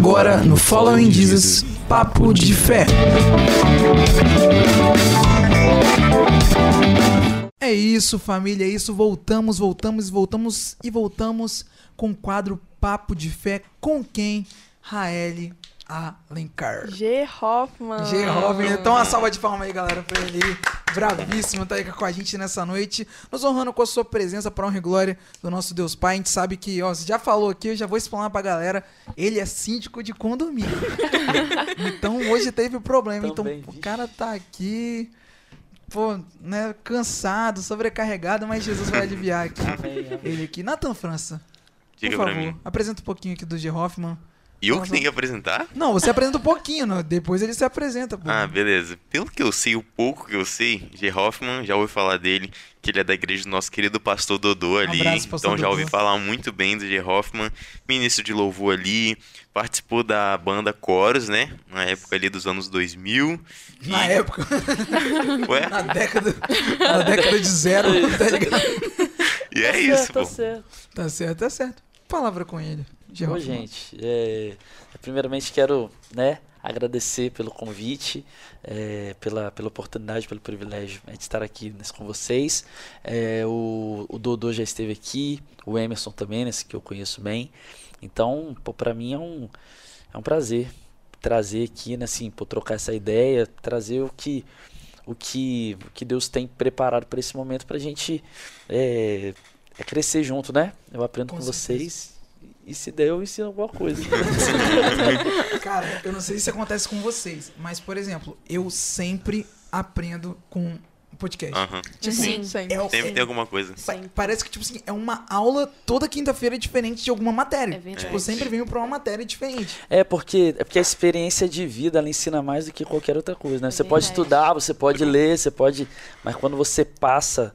Agora no Following Jesus, Papo de Fé. É isso, família, é isso. Voltamos, voltamos, voltamos e voltamos com o quadro Papo de Fé com quem? Raeli Alencar. G. Hoffman. G. Hoffman. Então, uma salva de palmas aí, galera, pra ele. Bravíssimo, tá aí com a gente nessa noite. Nos honrando com a sua presença pra honra e glória do nosso Deus Pai. A gente sabe que, ó, você já falou aqui, eu já vou explanar pra galera. Ele é síndico de condomínio. então, hoje teve problema. Também, então, o vixe. cara tá aqui, pô, né, cansado, sobrecarregado, mas Jesus vai aliviar aqui. Amém, amém. Ele aqui. Nathan França, Diga por favor, mim. apresenta um pouquinho aqui do G. Hoffman. E eu que tenho que apresentar? Não, você apresenta um pouquinho, né? depois ele se apresenta. Pô. Ah, beleza. Pelo que eu sei, o pouco que eu sei, G. Hoffman, já ouvi falar dele, que ele é da igreja do nosso querido pastor Dodô ali. abraço, pastor então já ouvi Dodô. falar muito bem do G. Hoffman, ministro de louvor ali, participou da banda Coros, né? Na época ali dos anos 2000. Na E- época, Ué? na década, na década de zero, tá ligado? E é Tá isso, certo, pô. Tá certo. Tá certo, tá certo. Palavra com ele. Ô, Geraldo. gente, é, primeiramente quero né, agradecer pelo convite, é, pela, pela oportunidade, pelo privilégio né, de estar aqui nesse com vocês. É, o, o Dodô já esteve aqui, o Emerson também, né, que eu conheço bem. Então, pô, pra mim é um, é um prazer trazer aqui, né, assim, pô, trocar essa ideia, trazer o que, o que, o que Deus tem preparado para esse momento pra gente é, é crescer junto, né? Eu aprendo Com com, vocês e se der eu ensino alguma coisa. Cara, eu não sei se acontece com vocês, mas, por exemplo, eu sempre aprendo com podcast. Aham. Tipo, Sim, sempre. é Sempre tem alguma coisa. Pa- Parece que, tipo assim, é uma aula toda quinta-feira diferente de alguma matéria. É verdade. Tipo, eu sempre venho pra uma matéria diferente. É porque, é porque a experiência de vida ela ensina mais do que qualquer outra coisa, né? Você pode estudar, você pode ler, você pode, mas quando você passa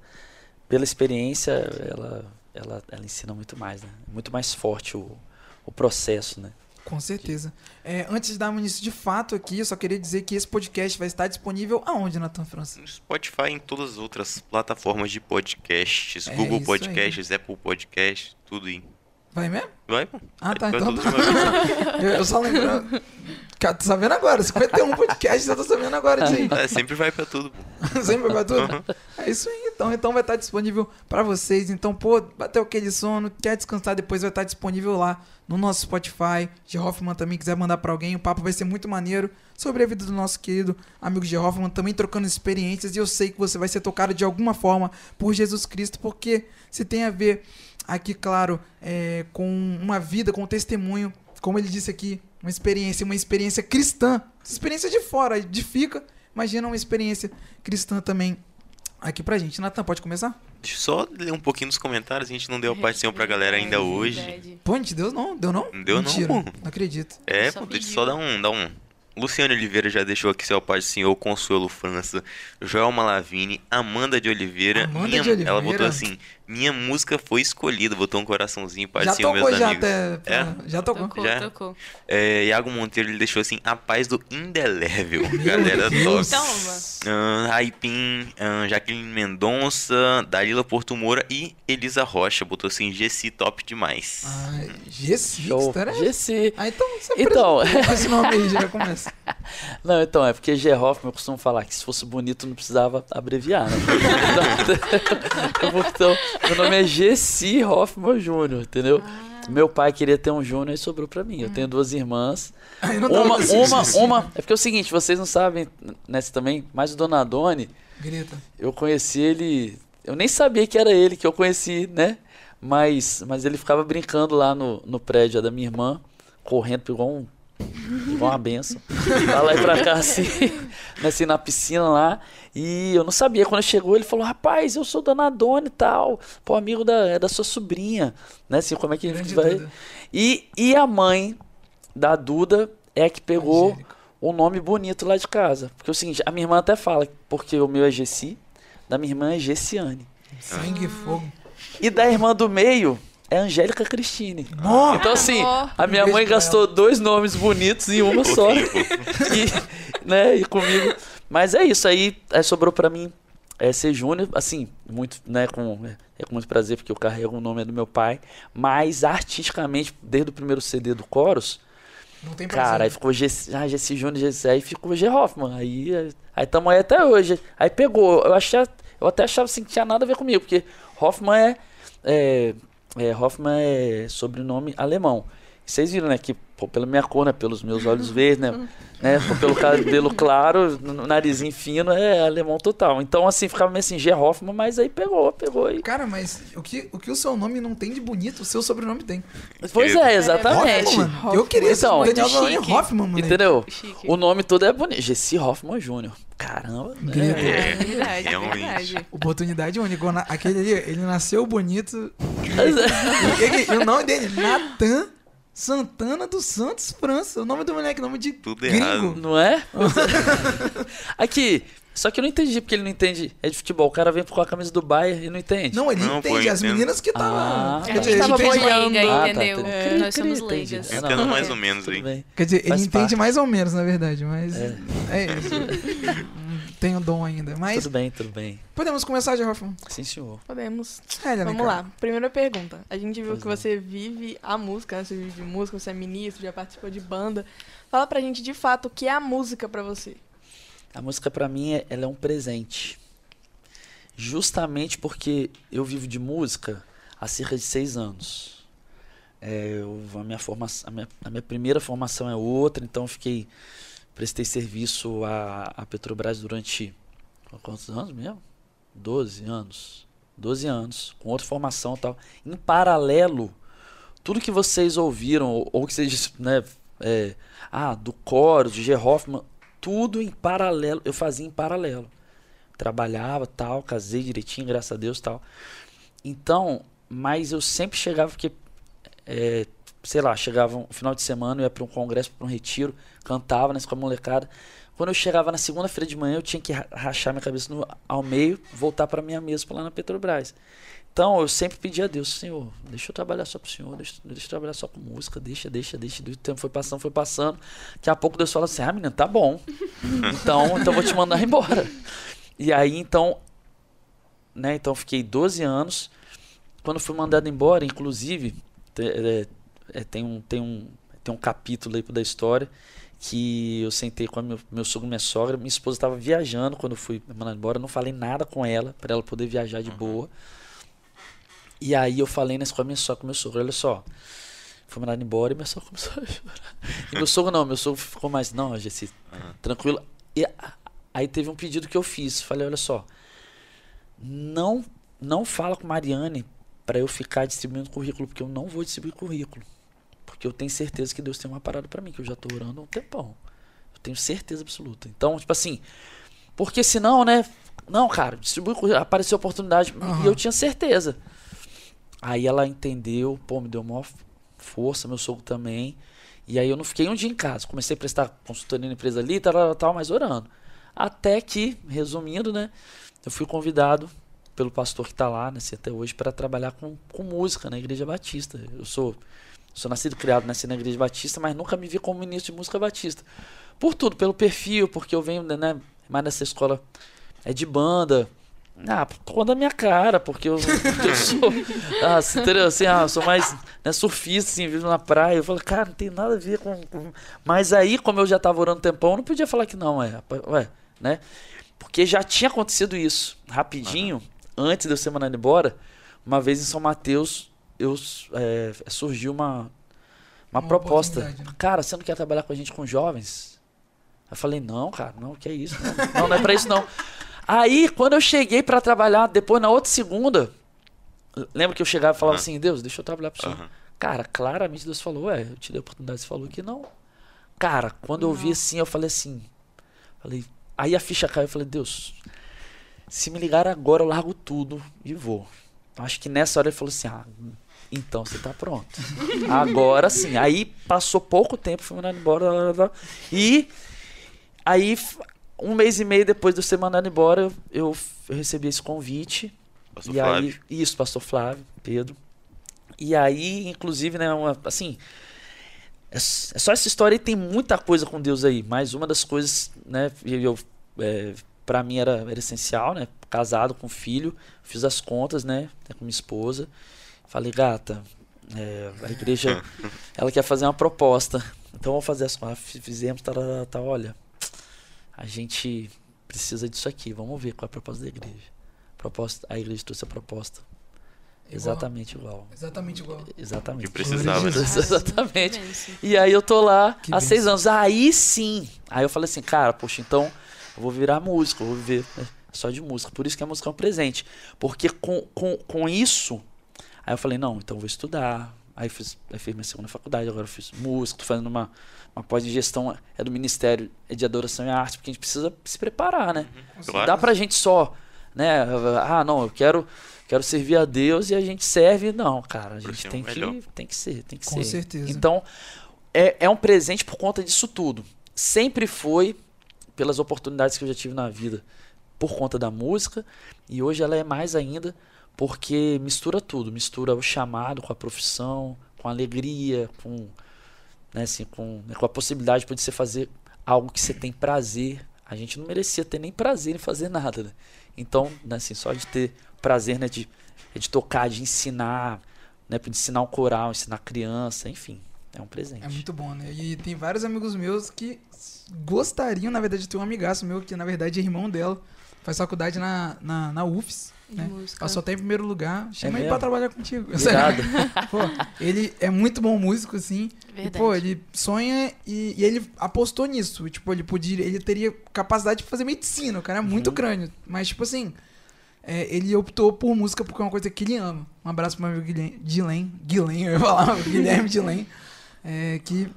pela experiência, ela, ela, ela ensina muito mais, né? Muito mais forte o, o processo, né? Com certeza. É, antes de dar início de fato aqui, eu só queria dizer que esse podcast vai estar disponível aonde, Nathan França? No Spotify e em todas as outras plataformas de podcasts, É Google Podcasts, Apple Podcasts, tudo aí. Vai mesmo? Vai, pô. Ah, Vai tá. Então tá. eu só lembrando. Cara, tô sabendo agora. 51 podcasts, eu tô sabendo agora disso aí. É, sempre vai pra tudo. Sempre vai tudo? É isso aí, então. Então vai estar disponível pra vocês. Então, pô, bateu aquele sono, quer descansar, depois vai estar disponível lá no nosso Spotify. G. Hoffman também quiser mandar pra alguém, o papo vai ser muito maneiro sobre a vida do nosso querido amigo G. Hoffman, também trocando experiências. E eu sei que você vai ser tocado de alguma forma por Jesus Cristo, porque se tem a ver aqui, claro, é, com uma vida, com um testemunho, como ele disse aqui, uma experiência, uma experiência cristã. Experiência de fora, edifica. Imagina uma experiência cristã também aqui pra gente. Natan, pode começar? Deixa eu só ler um pouquinho nos comentários, a gente não deu a participação pra galera ainda hoje. Verdade. Pô, gente, Deus não, deu não? Não deu não, Mentira, pô. Não acredito. É, Só pô, deixa eu só dar um, dar um. Luciano Oliveira já deixou aqui seu pai do senhor, Consuelo França, Joel Malavini, Amanda de Oliveira. Amanda minha- de Oliveira. Ela botou assim: minha música foi escolhida, botou um coraçãozinho, tocou meus já amigos. até. É? Já tocou. Tocou, Já? tocou. É, Iago Monteiro ele deixou assim: a paz do indelével. Galera Deus. top. Toma. Ah, Raipim, ah, Jaqueline Mendonça, Dalila Porto Moura e Elisa Rocha. Botou assim: Gessi top demais. Ai, G6, Show. tá, né? GC. Ah, então você Então. esse nome aí já começa. Não, então, é porque G. Hoffman eu costumo falar que se fosse bonito não precisava abreviar, né? Então, então, meu nome é Gessi Hoffman Júnior, entendeu? Meu pai queria ter um Júnior e sobrou pra mim. Eu tenho duas irmãs. Dá Uma, uma, assistir. uma. É porque é o seguinte, vocês não sabem, nessa também, mas o Dona Doni, Grita. eu conheci ele. Eu nem sabia que era ele que eu conheci, né? Mas, mas ele ficava brincando lá no, no prédio da minha irmã, correndo igual um. Igual uma benção. Pra lá e pra cá, assim, né, assim, na piscina lá. E eu não sabia. Quando chegou, ele falou: Rapaz, eu sou Dona Dona e tal. Pô, amigo da, é da sua sobrinha. Né? Assim, como é que a gente vai. Duda. E, e a mãe da Duda é que pegou Angélica. um nome bonito lá de casa. Porque é o seguinte, a minha irmã até fala, porque o meu é Gessi, da minha irmã é Gessiane. Sangue e fogo. E da irmã do meio é Angélica Cristine. Nossa! Então assim, a minha mãe gastou dois nomes bonitos em uma só. E, né, e comigo. Mas é isso, aí, aí sobrou pra mim é, ser Júnior, assim, muito, né, com, é com muito prazer, porque eu carrego o nome do meu pai, mas artisticamente, desde o primeiro CD do Coros, Não tem Cara, aí ficou G, ah, Júnior, Gessi, aí ficou G Hoffman. Aí, aí tamo aí até hoje. Aí pegou. Eu, achei, eu até achava assim que tinha nada a ver comigo, porque Hoffman é, é, é Hoffman é sobrenome alemão. Vocês viram, né, que pô, pela minha cor, né, pelos meus olhos verdes, né, né pô, pelo cabelo claro, narizinho fino, é alemão total. Então, assim, ficava meio assim, G Hoffman, mas aí pegou, pegou aí. Cara, mas o que, o que o seu nome não tem de bonito, o seu sobrenome tem. Pois é, exatamente. Hoffman, mano. Eu queria ser Então, o Daniel muito Valone chique. Hoffman, mano. Entendeu? Chique. O nome todo é bonito. Gessi Hoffman Jr. Caramba, né? Grito. É verdade, realmente. verdade. Oportunidade única. Aquele ali, ele nasceu bonito. E, ele- e o nome dele, Natan Santana dos Santos França. O nome do moleque, nome de Tudo gringo. errado. Não é? Aqui, só que eu não entendi porque ele não entende. É de futebol. O cara vem com a camisa do Bayern e não entende. Não, ele Não, pô, entende. eu As meninas que tá lá. Ah, quer A dizer, gente tava ele entende, boiando, Ah, tá, entendeu? entendi. É, Nós somos leigas. É, Eu não. entendo mais ou menos bem. quer dizer, ele Faz entende parte. mais ou menos, na verdade, mas é, isso. Não Tem o dom ainda. Mas Tudo bem, tudo bem. podemos começar, Hoffman. Sim, senhor. Podemos. É, Vamos cara. lá. Primeira pergunta. A gente viu Pois que não. você vive a música, né? Você vive de música, você é ministro, já participou de banda. Fala pra gente de fato o que é a música pra você. A música pra mim é, ela é um presente. Justamente porque eu vivo de música há cerca de seis anos. É, eu- a, minha formação, a, minha, a minha primeira formação é outra, então eu fiquei prestei serviço à, Petrobras durante quantos anos mesmo? 12 anos. 12 anos, com outra formação e tal. Em paralelo, tudo que vocês ouviram, ou, ou que vocês, né, é, ah, do Coro, de G. Hoffman, tudo em paralelo, eu fazia em paralelo. Trabalhava, tal, casei direitinho, graças a Deus, tal. Então, mas eu sempre chegava, porque, é, sei lá, chegava um final de semana, eu ia para um congresso, para um retiro, cantava né, com a molecada. Quando eu chegava na segunda-feira de manhã, eu tinha que ra- rachar minha cabeça no, ao meio, voltar para minha mesa lá na Petrobras. Então, eu sempre pedia a Deus, Senhor, deixa eu trabalhar só pro Senhor, deixa, deixa eu trabalhar só com música, deixa, deixa, deixa. O tempo foi passando, foi passando. Daqui a pouco Deus fala assim, ah, menina, tá bom. Então, então eu vou te mandar embora. E aí, então, né, então fiquei 12 anos. Quando fui mandado embora, inclusive, te- é, tem, um, tem, um, tem um capítulo aí da história que eu sentei com a meu, meu sogro e minha sogra. Minha esposa estava viajando quando eu fui mandado embora. Eu não falei nada com ela, para ela poder viajar de boa. E aí eu falei nessa com a minha sogra, com meu sogro, olha só. Fui mandado embora e minha sogra começou a chorar. E meu sogro não, meu sogro ficou mais, não, Gessi, tranquilo. E aí teve um pedido que eu fiz. Falei, olha só, não, não fala com Mariane para eu ficar distribuindo currículo, porque eu não vou distribuir currículo. Porque eu tenho certeza que Deus tem uma parada para mim, que eu já tô orando há um tempão. Eu tenho certeza absoluta. Então, tipo assim, porque senão, né? Não, cara, distribui apareceu oportunidade e Aham. eu tinha certeza. Aí ela entendeu, pô, me deu maior força, meu sogro também. E aí eu não fiquei um dia em casa. Comecei a prestar consultoria na empresa ali, tal, tal, tal, mas orando. Até que, resumindo, né, eu fui convidado pelo pastor que está lá, né, assim, até hoje, para trabalhar com, com música na Igreja Batista. Eu sou, sou nascido e criado nasci na Igreja Batista, mas nunca me vi como ministro de música batista. Por tudo, pelo perfil, porque eu venho né, mais nessa escola é de banda. Ah, por conta da minha cara, porque eu, porque eu sou. Ah, assim? Assim, ah, eu sou mais né, surfista, assim, vivo na praia. Eu falo, cara, não tem nada a ver com. com- Mas aí, como eu já tava orando um tempão, eu não podia falar que não, ué, ué, né? Porque já tinha acontecido isso rapidinho, antes de eu ser mandado embora. Uma vez em São Mateus, eu, é, surgiu uma, uma, Uma proposta. né? Cara, você não quer trabalhar com a gente com jovens? Eu falei, não, cara, não, que é isso? Não, não, não é pra isso, não. Aí, quando eu cheguei pra trabalhar, depois na outra segunda, lembra que eu chegava e falava Aham. assim, Deus, deixa eu trabalhar pro senhor. Aham. Cara, claramente Deus falou, ué, eu te dei a oportunidade, você falou que não. Cara, quando eu vi assim, eu falei assim, falei, aí a ficha caiu, eu falei, Deus, se me ligar agora, eu largo tudo e vou. Acho que nessa hora ele falou assim, ah, então você tá pronto. Agora sim. Aí passou pouco tempo, fui mandado embora, blá, blá, blá, e aí um mês e meio depois de eu ser mandado embora, eu, eu, eu recebi esse convite. Pastor e Flávio. aí, isso, pastor Flávio, Pedro. E aí, inclusive, né, uma, assim, é, é só essa história e tem muita coisa com Deus aí, mas uma das coisas, né, eu, é, pra mim era, era essencial, né, casado com filho, fiz as contas, né, com minha esposa, falei, gata, é, a igreja, ela quer fazer uma proposta, então vamos fazer assim, ah, fi- fizemos, tá, tá, tá, olha, a gente precisa disso aqui, vamos ver qual é a proposta da igreja. Proposta, a igreja trouxe a proposta Igual. exatamente igual. Exatamente igual. Exatamente. Que precisava. Exatamente. E aí eu tô lá Que há seis benção. anos. Aí sim. Aí eu falei assim, cara, poxa, então eu vou virar músico, vou viver né, só de música. Por isso que a música é um presente. Porque com, com, com isso, aí eu falei, não, então eu vou estudar. Aí fiz, aí fiz minha segunda faculdade, agora eu fiz música, tô fazendo uma, uma pós de gestão, é do Ministério de Adoração e Arte, porque a gente precisa se preparar, né? Claro. Dá pra gente só, né? Ah, não, eu quero, quero servir a Deus e a gente serve. Não, cara, a gente tem que, tem que ser, tem que Com ser. certeza. Então, é, é um presente por conta disso tudo. Sempre foi pelas oportunidades que eu já tive na vida, por conta da música, e hoje ela é mais ainda porque mistura tudo, mistura o chamado com a profissão, com a alegria, com, né, assim, com, né, com a possibilidade de você fazer algo que você tem prazer. A gente não merecia ter nem prazer em fazer nada, né? Então, né, assim, só de ter prazer, né, de, de tocar, de ensinar, né, de ensinar o coral, ensinar criança, enfim, é um presente. É muito bom, né? E tem vários amigos meus que gostariam, na verdade, de ter um amigaço meu que, na verdade, é irmão dela. Faz faculdade na, na, na De né? música. Ela só tá em primeiro lugar. Chama É ele pra trabalhar contigo. Pô, ele é muito bom músico, assim. E, Verdade. pô, ele sonha e, e ele apostou nisso. Tipo, ele podia, ele teria capacidade de fazer medicina. O cara é muito Uhum. crânio. Mas, tipo assim, é, ele optou por música porque é uma coisa que ele ama. Um abraço pro meu amigo Guilherme, Guilherme, Guilherme eu ia falar, Guilherme Guilherme, é, que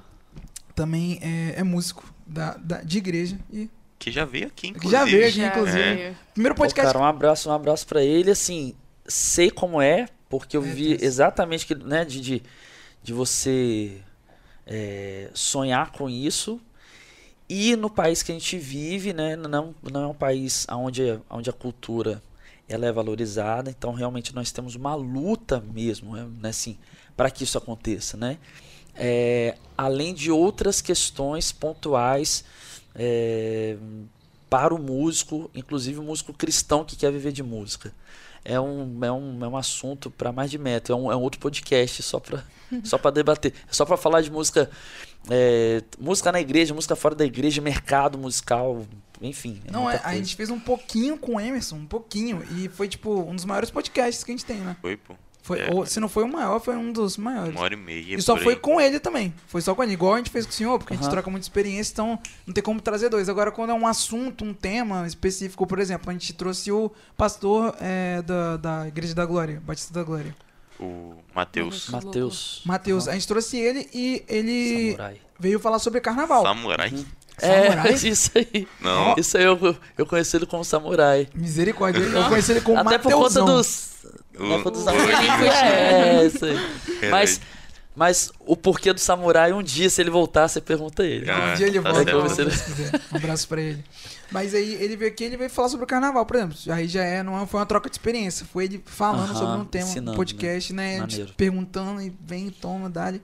também é, é músico da, da- de igreja. E Que já veio aqui, Que inclusive. já veio aqui, inclusive. veio. primeiro Pô, podcast. cara, um abraço, um abraço pra ele, assim, sei como é, porque eu É, vi Deus. exatamente que, né, de, de, de você é, sonhar com isso. E no país que a gente vive, né, não, não é um país onde, onde a cultura ela é valorizada, então realmente nós temos uma luta mesmo, né, assim, para que isso aconteça, né? É, além de outras questões pontuais é, para o músico, inclusive o músico cristão que quer viver de música. É um, é um, é um assunto para mais de metro, é um, é um outro podcast só para só para debater, é só para falar de música, é, música na igreja, música fora da igreja, mercado musical, enfim. Não, muita é, a gente fez um pouquinho com o Emerson, um pouquinho. E foi, tipo, um dos maiores podcasts que a gente tem, né? Foi, pô. Foi, É. ou, se não foi o maior, foi um dos maiores. Uma hora e meia. E só foi aí. com ele também. Foi só com ele. Igual a gente fez com o senhor, porque a gente troca muita experiência, então não tem como trazer dois. Agora, quando é um assunto, um tema específico, por exemplo, a gente trouxe o pastor é, da, da Igreja da Glória, Batista da Glória. O Matheus. Matheus. Matheus. A gente trouxe ele e ele Samurai. veio falar sobre carnaval. Samurai. Samurai? É, isso aí. Não. Isso aí eu, eu conheci ele como samurai. Misericórdia. Eu conheci ele como Até por conta Mateusão. dos. O- Né, por dos o- samurais. É, isso aí. Mas, mas o porquê do samurai, um dia, se ele voltar, você pergunta a ele. Ah, Um dia ele tá volta, Deus quiser. Um abraço pra ele. Mas aí ele veio aqui, ele veio falar sobre o carnaval, por exemplo. Aí já é, não é- foi uma troca de experiência. Foi ele falando Aham, sobre um tema, um ensinando, podcast, né? A gente Maneiro. perguntando e vem, toma, dá-lhe.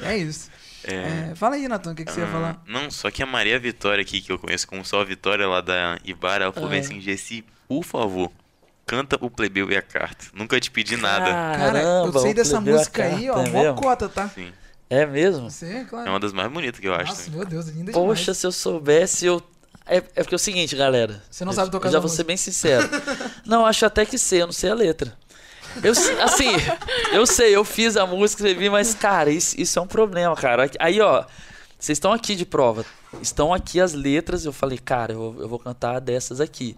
E é isso. É. É, fala aí, Natan, o que, que você ia Ah, falar? Não, só que a Maria Vitória aqui, que eu conheço como só a Vitória lá da Ibara, ela falou Ah. assim, Gessi, por favor, canta o plebeu e a carta. Nunca te pedi nada. Cara, eu sei dessa música aí, ó, é mó mesmo? cota, tá? Sim. É mesmo? Você, é claro. É uma das mais bonitas que eu acho. Nossa, também. meu Deus, linda Poxa, demais. se eu soubesse, eu. É, é porque é o seguinte, galera. Você não eu- sabe tocar Eu já vou ser bem sincero. não, acho até que sei, eu não sei a letra. Eu, assim, eu sei, eu fiz a música, escrevi, mas, cara, isso, isso é um problema, cara. Aí, ó, vocês estão aqui de prova. Estão aqui as letras, eu falei, cara, eu, eu vou cantar dessas aqui.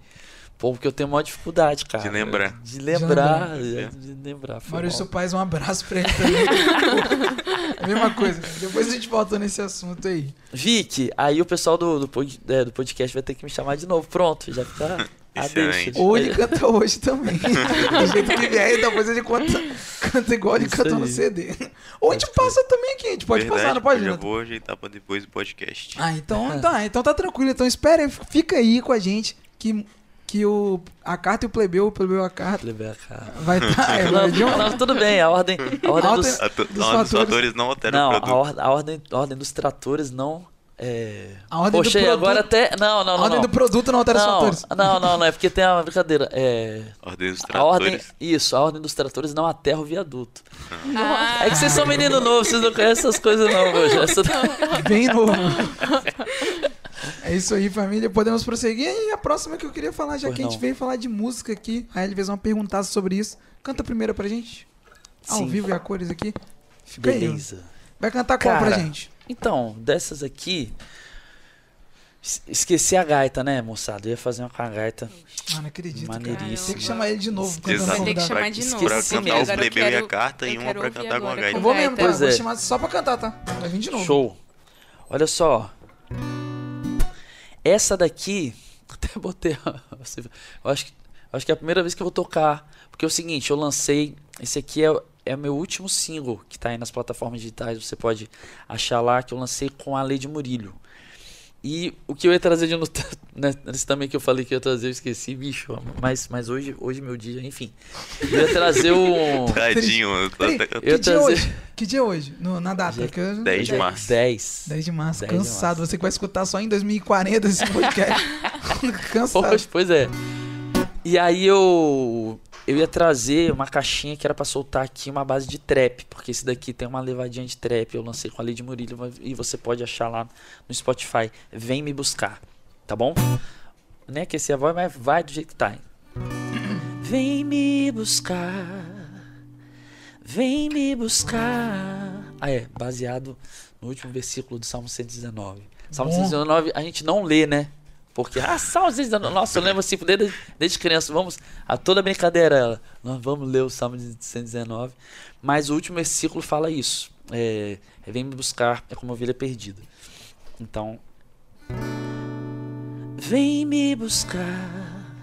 Pô, porque eu tenho maior dificuldade, cara. De lembrar. De lembrar. lembrar. De lembrar. Maurício. Paz, um abraço pra ele também. a mesma coisa. Depois a gente volta nesse assunto aí. Vic, aí o pessoal do, do, pod- é, do podcast vai ter que me chamar de novo. Pronto, já tá. a Excelente. deixa. Ou ele canta hoje também. Do jeito que vier, depois ele canta, canta igual ele cantou no. CD. Ou a gente passa também aqui, a gente pode Verdade, passar, não pode, Eu já vou ajeitar pra depois do podcast. Ah, então tá, então tá tranquilo. Então espera, aí, fica aí com a gente que, que o, a carta e o plebeu, o plebeu a carta Levei a cara. vai estar. é, Não, não, tudo bem, a ordem, a ordem A dos, A dos não, os fatores- fatores não alteram não, o a, produto. or- a ordem, a ordem dos tratores não É... A ordem do Poxa, e produto- agora até. Não, não, A não. ordem não. do produto não altera os não, fatores. não, não, não, é porque tem uma brincadeira. É. Ordem dos A ordem, tratores. isso, a ordem dos tratores não aterra o viaduto. Ah, É que vocês são menino novo, vocês não conhecem essas coisas não, hoje. Essa... Bem novo. É isso aí, família. Podemos prosseguir. E a próxima que eu queria falar, já Pois que a gente não. veio falar de música aqui, a Elvis vão perguntar sobre isso. Canta primeiro pra gente. Ao Sim. vivo e a cores aqui. Fica aí. Beleza. Vai cantar qual pra Cara, gente? Então, dessas aqui. es- Esqueci a gaita, né, moçada? Eu ia fazer uma com a gaita. Ah, não acredito. cara. Maneiríssimo. Tem que chamar ele de novo. Exato. Vai ter que chamar de novo. Pra Esqueci cantar mesmo. o Agora eu plebeu e a carta e eu uma pra cantar com a gaita. Eu vou mesmo, tá? Pois Vou é. chamar só pra cantar, tá? Vai vir de novo. Show. Olha só. Essa daqui. Até botei. Eu acho acho que é a primeira vez que eu vou tocar. Porque é o seguinte, eu lancei. Esse aqui é, é o meu último single que tá aí nas plataformas digitais. Você pode achar lá que eu lancei com a Lady Murilo. E o que eu ia trazer de no, né, nesse também que eu falei que eu ia trazer, eu esqueci, bicho. Mas, mas hoje, hoje é meu dia, enfim. Eu ia trazer um. Tadinho, eu tô Peraí, até- que Eu dia trazer- hoje? Que dia é hoje? No- na data? Dia que eu- 10 de março. 10. 10 de março. 10 de cansado. março. Você que vai escutar só em 2040 esse podcast. cansado. Pois, pois é. E aí eu eu ia trazer uma caixinha que era pra soltar aqui uma base de trap, porque esse daqui tem uma levadinha de trap, eu lancei com a Lady Murilo e você pode achar lá no Spotify. Vem me buscar, tá bom? Nem aquecer a voz, mas vai do jeito que tá. hein? Vem me buscar. Vem me buscar. Ah, é, baseado no último versículo do Salmo 119. Salmo Bom. 119 a gente não lê, né? Porque, ah, 119, nossa, eu lembro assim, desde, desde criança, vamos, a toda brincadeira, nós vamos ler o Salmo 119, mas o último versículo fala isso, é, é, vem me buscar, é como ovelha perdida. Então, vem me buscar,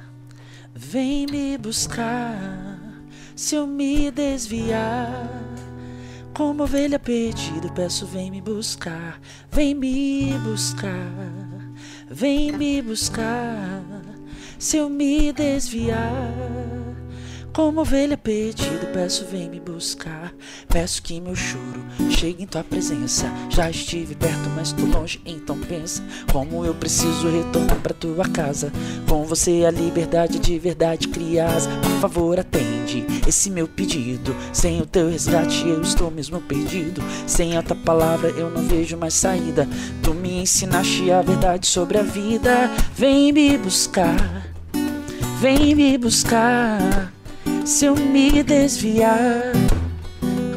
vem me buscar, se eu me desviar, como ovelha perdida, peço, vem me buscar, vem me buscar. Vem me buscar se eu me desviar. Como ovelha perdida, peço, vem me buscar. Peço que meu choro chegue em tua presença. Já estive perto, mas tô longe, então pensa. Como eu preciso retornar pra tua casa. Com você a liberdade de verdade crias. Por favor, atende esse meu pedido. Sem o teu resgate, eu estou mesmo perdido. Sem a tua palavra, eu não vejo mais saída. Tu me ensinaste a verdade sobre a vida. Vem me buscar, vem me buscar. Se eu me desviar,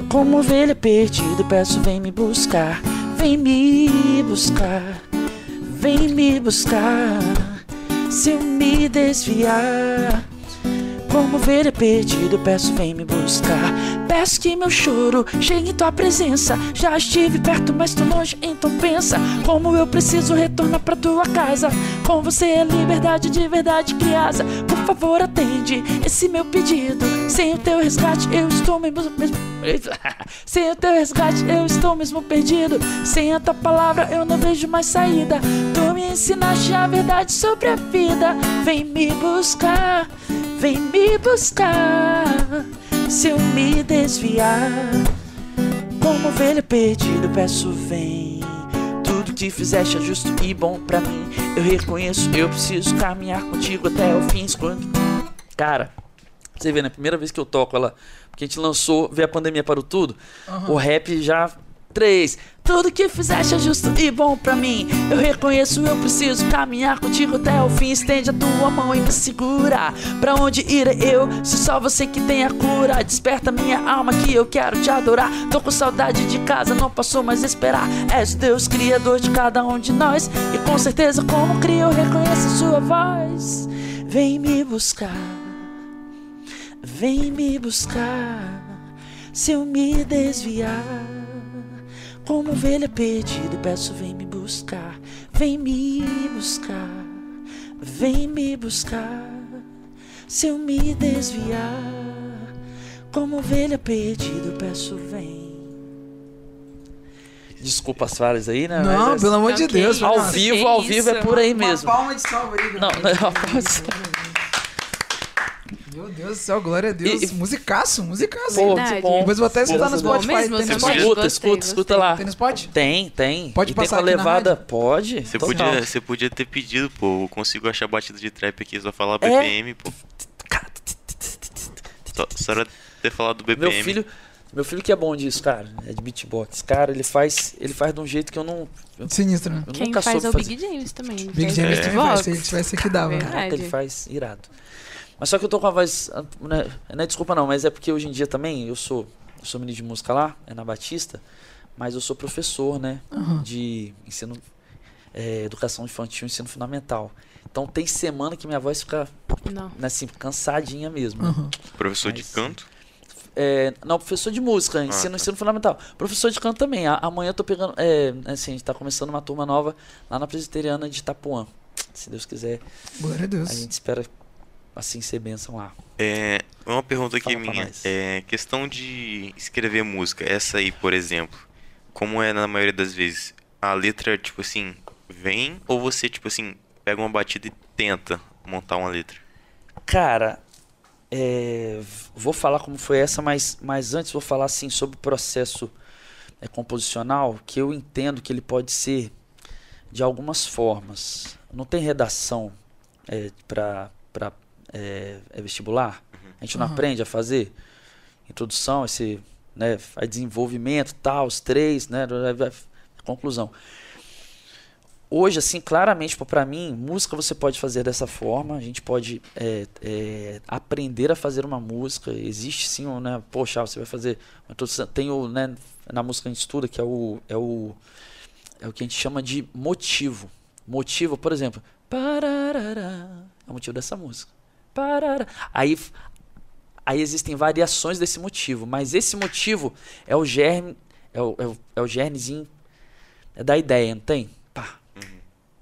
como ovelha perdida, peço, vem me buscar, vem me buscar, vem me buscar. Se eu me desviar, como ovelha perdida, peço, vem me buscar. Peço que meu choro chegue em tua presença. Já estive perto, mas tô longe, então pensa. Como eu preciso retornar pra tua casa. Com você é liberdade de verdade criada. Por favor, atende esse meu pedido. Sem o teu resgate, eu estou mesmo. mesmo- Sem o teu resgate, eu estou mesmo perdido. Sem a tua palavra, eu não vejo mais saída. Tu me ensinaste a verdade sobre a vida. Vem me buscar, vem me buscar. Se eu me desviar, como ovelha perdida, eu peço, vem. Que fizeste é justo e bom pra mim. Eu reconheço, eu preciso caminhar contigo até o fim. Quando... Cara, você vê, né? Primeira vez que eu toco ela, porque a gente lançou, veio a pandemia para o tudo, o rap já. Três. Tudo que fizeste é justo e bom pra mim. Eu reconheço, eu preciso caminhar contigo até o fim. Estende a tua mão e me segura. Pra onde irei eu? Se só você que tem a cura. Desperta minha alma que eu quero te adorar. Tô com saudade de casa, não posso mais esperar. És Deus, criador de cada um de nós. E com certeza, como cria, eu reconheço a sua voz. Vem me buscar. Vem me buscar. Se eu me desviar. Como ovelha perdida, peço, vem me buscar, vem me buscar, vem me buscar. Se eu me desviar, como ovelha perdida, peço, vem. Desculpa as falhas aí, né? Não, Mas, pelo amor de Ok. Deus. Ao vivo, ao vivo é por aí Uma mesmo. palma de salva aí. Não, galera. não, pode ser. Meu Deus do céu, glória a Deus. E- musicaço, musicaço. Pô, Verdade. bom. Depois eu vou até escutar no. Spotify. Mesmo, tem no Spotify? Escuta, Gostei, escuta, escuta lá. Tem no Spotify? Tem, tem. Pode e tem passar na levada? Pode. Você podia, você podia ter pedido, pô. Eu consigo achar batida de trap aqui, só falar É? BPM, pô. Só, só era ter falado do BPM. Meu filho, meu filho que é bom disso, cara, é de beatbox. Cara, ele faz, ele faz de um jeito que eu não, eu, Sinistro, né? eu Quem nunca faz soube é o fazer. Big James também. Big James beatbox. também faz. Se ele tivesse aqui, dava. Caraca, ele faz irado. Mas só que eu tô com a voz, ah, né, não é desculpa não, mas é porque hoje em dia também eu sou, eu sou ministro de música lá, é na Batista, mas eu sou professor, né, Aham. de ensino, é, educação infantil, ensino fundamental. Então tem semana que minha voz fica, Não. né, assim, cansadinha mesmo. Aham. Professor de Mas- canto? É, não, professor de música, ensino, tá. ensino fundamental. Professor de canto também. A- amanhã eu tô pegando. É, assim, a gente tá começando uma turma nova lá na Presbiteriana de Itapuã. Se Deus quiser, Glória a a Deus. gente espera assim ser bênção lá. É, uma pergunta aqui Fala minha. É, questão de escrever música. Essa aí, por exemplo. Como é na maioria das vezes? A letra, tipo assim, vem ou você, tipo assim, pega uma batida e tenta montar uma letra? Cara, é, vou falar como foi essa, mas, mas antes vou falar assim sobre o processo é, composicional, que eu entendo que ele pode ser de algumas formas. Não tem redação é, para é, é vestibular? A gente não Aham. aprende a fazer introdução, esse né, desenvolvimento, tal, os três, né, conclusão. Hoje, assim, claramente, para mim, música você pode fazer dessa forma. A gente pode é, é, aprender a fazer uma música. Existe sim, um, né? Poxa, você vai fazer uma introdução. Tem o, né? Na música a gente estuda que é o, é o, é o que a gente chama de motivo. Motivo, por exemplo, é o motivo dessa música. Aí, aí existem variações desse motivo, mas esse motivo é o germe, é o, é o, é o germezinho é da ideia, não tem? Pá,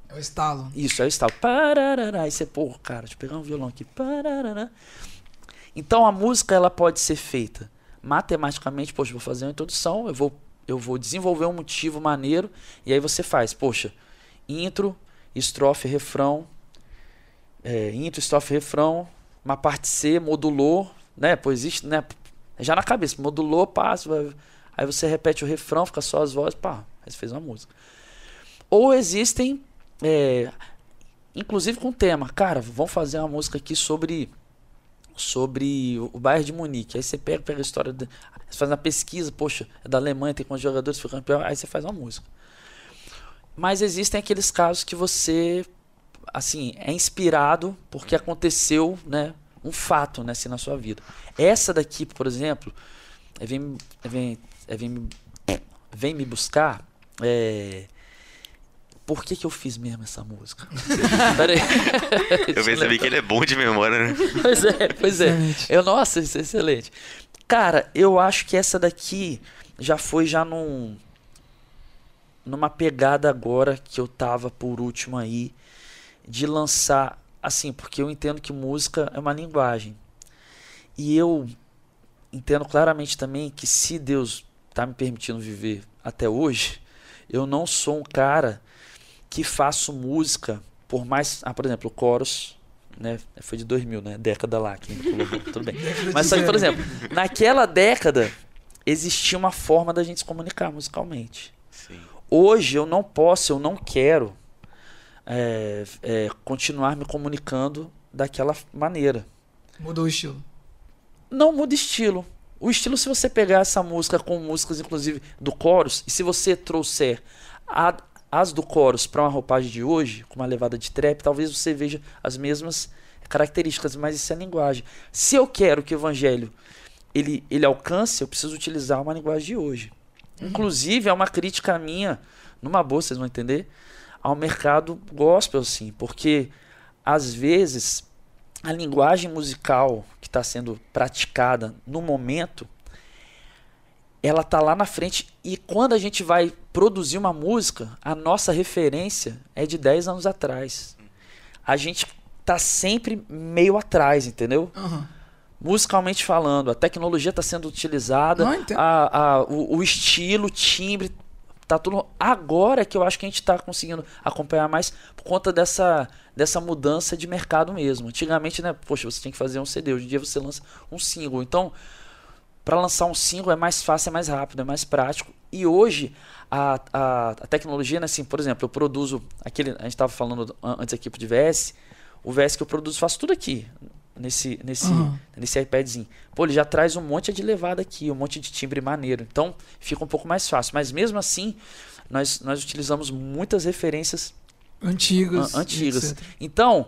É o estalo. isso, aí o estalo. Pararará. Aí você, pô, cara, deixa eu pegar um violão aqui. Pararará. Então a música ela pode ser feita matematicamente. Poxa, vou fazer uma introdução, eu vou, eu vou desenvolver um motivo maneiro. E aí você faz, poxa, intro, estrofe, refrão. É, intro, estrofe, refrão. Uma parte C, modulou, né? Pois existe, né? Já na cabeça, modulou, passa. Aí você repete o refrão, fica só as vozes, pá, aí você fez uma música. Ou existem é, inclusive com tema. Cara, vamos fazer uma música aqui sobre sobre o bairro de Munique. Aí você pega, pega a história, de, faz uma pesquisa, poxa, é da Alemanha, tem quantos jogadores foi campeão, aí você faz uma música. Mas existem aqueles casos que você assim, é inspirado porque aconteceu, né, um fato, né, assim, na sua vida. Essa daqui, por exemplo, é vem é vem é vem, me- vem me buscar, é por que, que eu fiz mesmo essa música? Pera aí. Eu percebi que ele é bom de memória, né? Pois é, pois é. Eu, nossa, isso é excelente. Cara, eu acho que essa daqui já foi já num numa pegada agora que eu tava por último aí de lançar assim, porque eu entendo que música é uma linguagem. E eu entendo claramente também que se Deus tá me permitindo viver até hoje, eu não sou um cara que faço música por mais, ah, por exemplo, o Chorus, né, foi de 2000, né, década lá, que colocou, tudo bem. Mas só que, por exemplo, naquela década existia uma forma da gente se comunicar musicalmente. Sim. Hoje eu não posso, eu não quero é, é, continuar me comunicando daquela maneira. Mudou o estilo. Não muda estilo. O estilo, se você pegar essa música com músicas, inclusive, do Chorus, e se você trouxer a- as do Chorus para uma roupagem de hoje, com uma levada de trap, talvez você veja as mesmas características, mas isso é linguagem. Se eu quero que o evangelho ele, ele alcance, eu preciso utilizar uma linguagem de hoje. Inclusive, é uma crítica minha, numa boa, vocês vão entender, ao mercado gospel, assim, porque às vezes a linguagem musical que está sendo praticada no momento, ela tá lá na frente e quando a gente vai produzir uma música, a nossa referência é de 10 anos atrás. A gente tá sempre meio atrás, entendeu? Aham. Musicalmente falando, a tecnologia está sendo utilizada, Não, a, a- o, o estilo, o timbre, tá tudo. Agora que eu acho que a gente tá conseguindo acompanhar mais por conta dessa, dessa mudança de mercado mesmo. Antigamente, né? Poxa, você tinha que fazer um CD. Hoje em dia você lança um single. Então, para lançar um single é mais fácil, é mais rápido, é mais prático. E hoje a, a, a tecnologia, né, assim, por exemplo, eu produzo aquele, a gente estava falando antes aqui pro VS, o VS que eu produzo faço tudo aqui nesse nesse Uhum. nesse iPadzinho. Pô, ele já traz um monte de levada aqui, um monte de timbre maneiro. Então, fica um pouco mais fácil, mas mesmo assim, nós nós utilizamos muitas referências Antigas. an- antigas. etc. Então,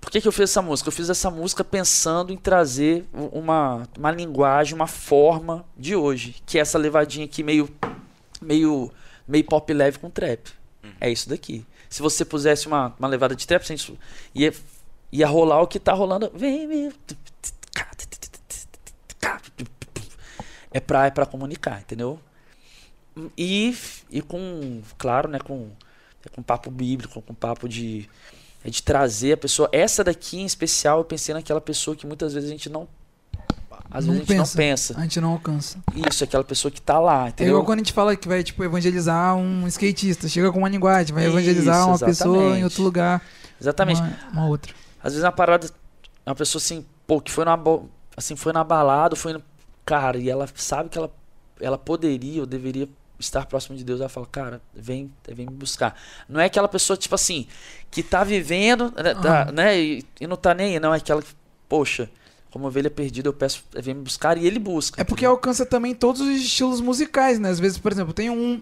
por que, que eu fiz essa música? Eu fiz essa música pensando em trazer uma, uma linguagem, uma forma de hoje, que é essa levadinha aqui meio meio meio pop leve com trap. É isso daqui. Se você pusesse uma, uma levada de trap, você ia, rolar o que tá rolando. Vem me é pra, é pra comunicar, entendeu? E, e com, claro, né, com, é com papo bíblico, com papo de, é de trazer a pessoa. Essa daqui em especial, eu pensei naquela pessoa que muitas vezes a gente não. Às vezes a gente não pensa. A gente não alcança. Isso, aquela pessoa que tá lá, É entendeu? igual quando a gente fala que vai, tipo, evangelizar um skatista. Chega com uma linguagem, vai Isso, evangelizar uma pessoa em outro lugar. Exatamente. Uma, uma outra. Às vezes uma parada, uma pessoa assim, pô, que foi na, assim, foi na balada, foi no, cara, e ela sabe que ela, ela poderia ou deveria estar próximo de Deus, ela fala, cara, vem, vem me buscar. Não é aquela pessoa, tipo assim, que tá vivendo, né, tá, Aham. né, e, e não tá nem aí, não, é aquela que, poxa, como ovelha perdida, eu peço, vem me buscar, e ele busca. É porque alcança também todos os estilos musicais, né? Às vezes, por exemplo, tem um.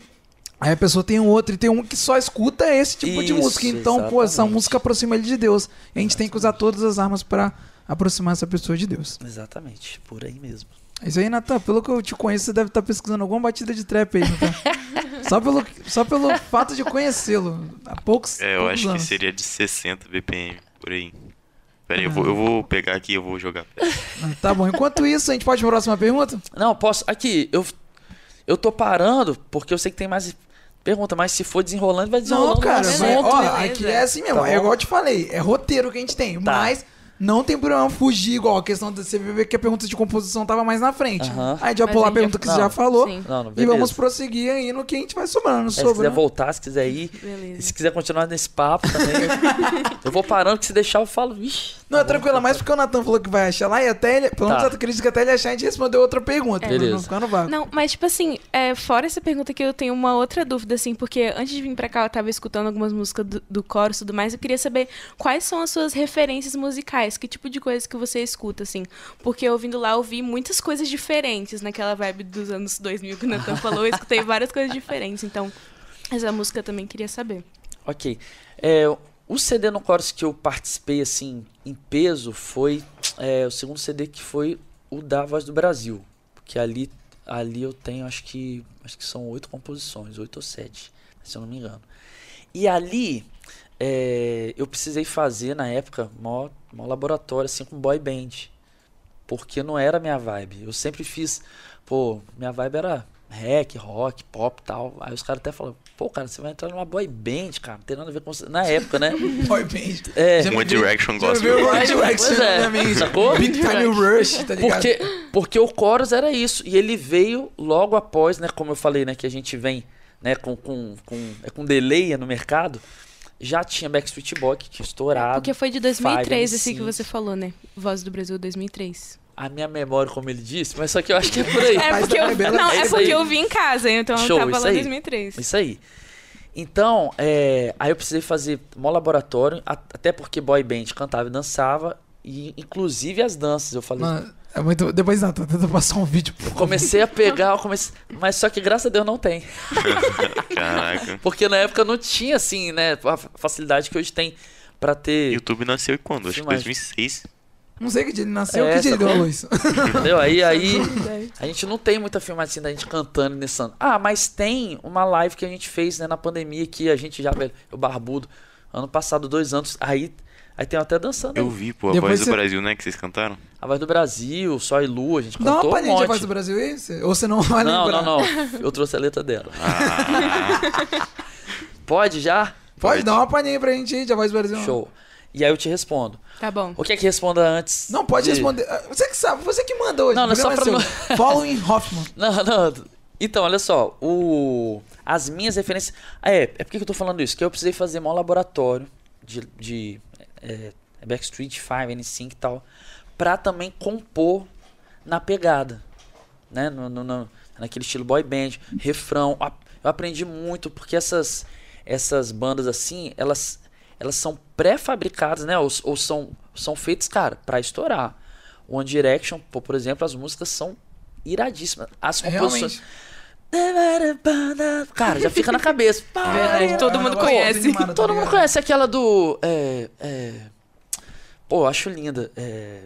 Aí a pessoa tem um outro e tem um que só escuta esse tipo de Isso, música. Então, pô, essa exatamente. música aproxima ele de Deus. E a gente tem que usar todas as armas pra aproximar essa pessoa de Deus. Exatamente, por aí mesmo. É isso aí, Natan. Pelo que eu te conheço, você deve estar pesquisando alguma batida de trap aí, Natan. só, pelo, só pelo fato de conhecê-lo. Há poucos. É, eu poucos acho anos. que seria de 60 BPM, por aí. Pera aí, eu, vou, eu vou pegar aqui e eu vou jogar. Ah, Tá bom. Enquanto isso, a gente pode ir pra próxima pergunta? Não, posso. Aqui, eu, eu tô parando porque eu sei que tem mais pergunta, mas se for desenrolando, vai desenrolando. Não, cara, assunto. ó, aqui é assim mesmo. Tá é igual eu te falei, é roteiro que a gente tem, mas não tem problema fugir igual a questão da CVV, que a pergunta de composição tava mais na frente. Aí a gente vai Mas pular a pergunta já- que você Não. já falou Sim. Não, não, e vamos prosseguir aí no que a gente vai sobrando É, se sobre. quiser né? voltar, se quiser ir. E Beleza. se quiser continuar nesse papo também. eu- eu vou parando, que se deixar eu falo, vixi. Não, é tá tranquilo, mas porque o Natan falou que vai achar lá e até ele, pelo menos Tá. acredito que até ele achar, a gente respondeu outra pergunta. É. pra Não Beleza. ficar no vácuo. Não, mas tipo assim, é, fora essa pergunta que eu tenho uma outra dúvida, assim, porque antes de vir pra cá eu tava escutando algumas músicas do, do Chorus e tudo mais, eu queria saber quais são as suas referências musicais, que tipo de coisas que você escuta, assim. Porque ouvindo lá eu vi muitas coisas diferentes naquela vibe dos anos 2000 que o Nathan falou, eu escutei várias coisas diferentes, então essa música eu também queria saber. Ok. É, o CD no Chorus que eu participei, assim, em peso, foi é, o segundo CD que foi o da Voz do Brasil. Que ali, ali eu tenho, acho que, acho que são oito composições, oito ou sete, se eu não me engano. E ali, é, eu precisei fazer, na época, mó, laboratório, assim, com boy band. Porque não era minha vibe. Eu sempre fiz, pô, minha vibe era rap, rock, pop e tal. Aí os caras até falaram, pô, cara, você vai entrar numa boy band, cara. Não tem nada a ver com você. Na época, né? Boy band. É. One veio- Direction Gospel. veio One Direction é, mente. sacou? Big Time Rush, tá ligado? Porque, porque o Chorus era isso. E ele veio logo após, né? Como eu falei, né? Que a gente vem né, com, com, com, é com delay no mercado. Já tinha Backstreet Boy, que tinha estourado. Porque foi de 2003 Five, esse que MC. você falou, né? Voz do Brasil 2003. A minha memória, como ele disse, mas só que eu acho que é por aí. É porque tá eu, não, É é isso porque aí. eu vi em casa, então Show, eu tava isso lá em aí. 2003. Isso aí. Então, é, aí eu precisei fazer mó laboratório, até porque boy band cantava e dançava, e inclusive as danças. Eu falei, Mano, é muito. Depois, Natan, tenta passar um vídeo. comecei a pegar, eu comecei, mas só que graças a Deus não tem. Caraca. Porque na época não tinha, assim, né, a facilidade que hoje tem pra ter. YouTube nasceu em quando? Acho que Filmagem. 2006. Não sei que dia ele nasceu, É, que dia ele deu a luz. Entendeu? Aí, aí a gente não tem muita filmagem assim da gente cantando e dançando. Ah, mas tem uma live que a gente fez né, na pandemia que a gente já, velho, eu barbudo, ano passado, dois anos, aí, aí tem até dançando. Eu aí. vi, pô, a Depois voz do você- Brasil, né? Que vocês cantaram. A voz do Brasil, Só e Lu, a gente Dá uma cantou um palhinha de voz do Brasil aí? Ou você não vai Não, lembrar? não, não. Eu trouxe a letra dela. Ah, Pode já? Pode Pode. dar uma palhinha aí pra gente aí de a voz do Brasil. Show. E aí eu te respondo. Tá bom. O que é que responda antes? Não, pode de- responder. Ah, Você que sabe, você que manda hoje. Não, não é só pra seu. Following Hoffman. Não, não. Então, olha só. O... as minhas referências. Ah, é, é por que que eu tô falando isso? Que eu precisei fazer um laboratório de, de é, Backstreet 5, N5 e tal, pra também compor na pegada, né? No, no- no- naquele estilo boy band, refrão. Eu aprendi muito porque essas, essas bandas assim, elas, elas são pré-fabricadas, né? Ou, ou são, são feitas, cara, pra estourar. One Direction, pô, por exemplo, as músicas são iradíssimas. As composições. Realmente. Cara, já fica na cabeça. Verdade, todo mundo conhece. Todo mundo conhece aquela do. É, é, pô, acho linda. É,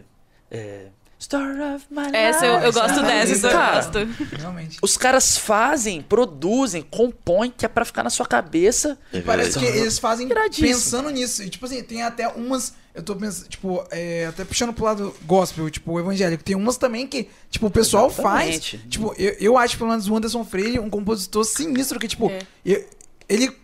é, Story of my life. Essa eu, eu gosto Essa é dessa, essa eu gosto. Realmente. Os caras fazem, produzem, compõem, que é pra ficar na sua cabeça. É Parece que eles fazem pensando nisso. E, tipo assim, tem até umas. Eu tô pensando, tipo, é, até puxando pro lado gospel, tipo, evangélico. Tem umas também que, tipo, o pessoal Exatamente. faz. Tipo, eu, eu acho, pelo menos, o Anderson Freire, um compositor sinistro que, tipo, É. eu- ele.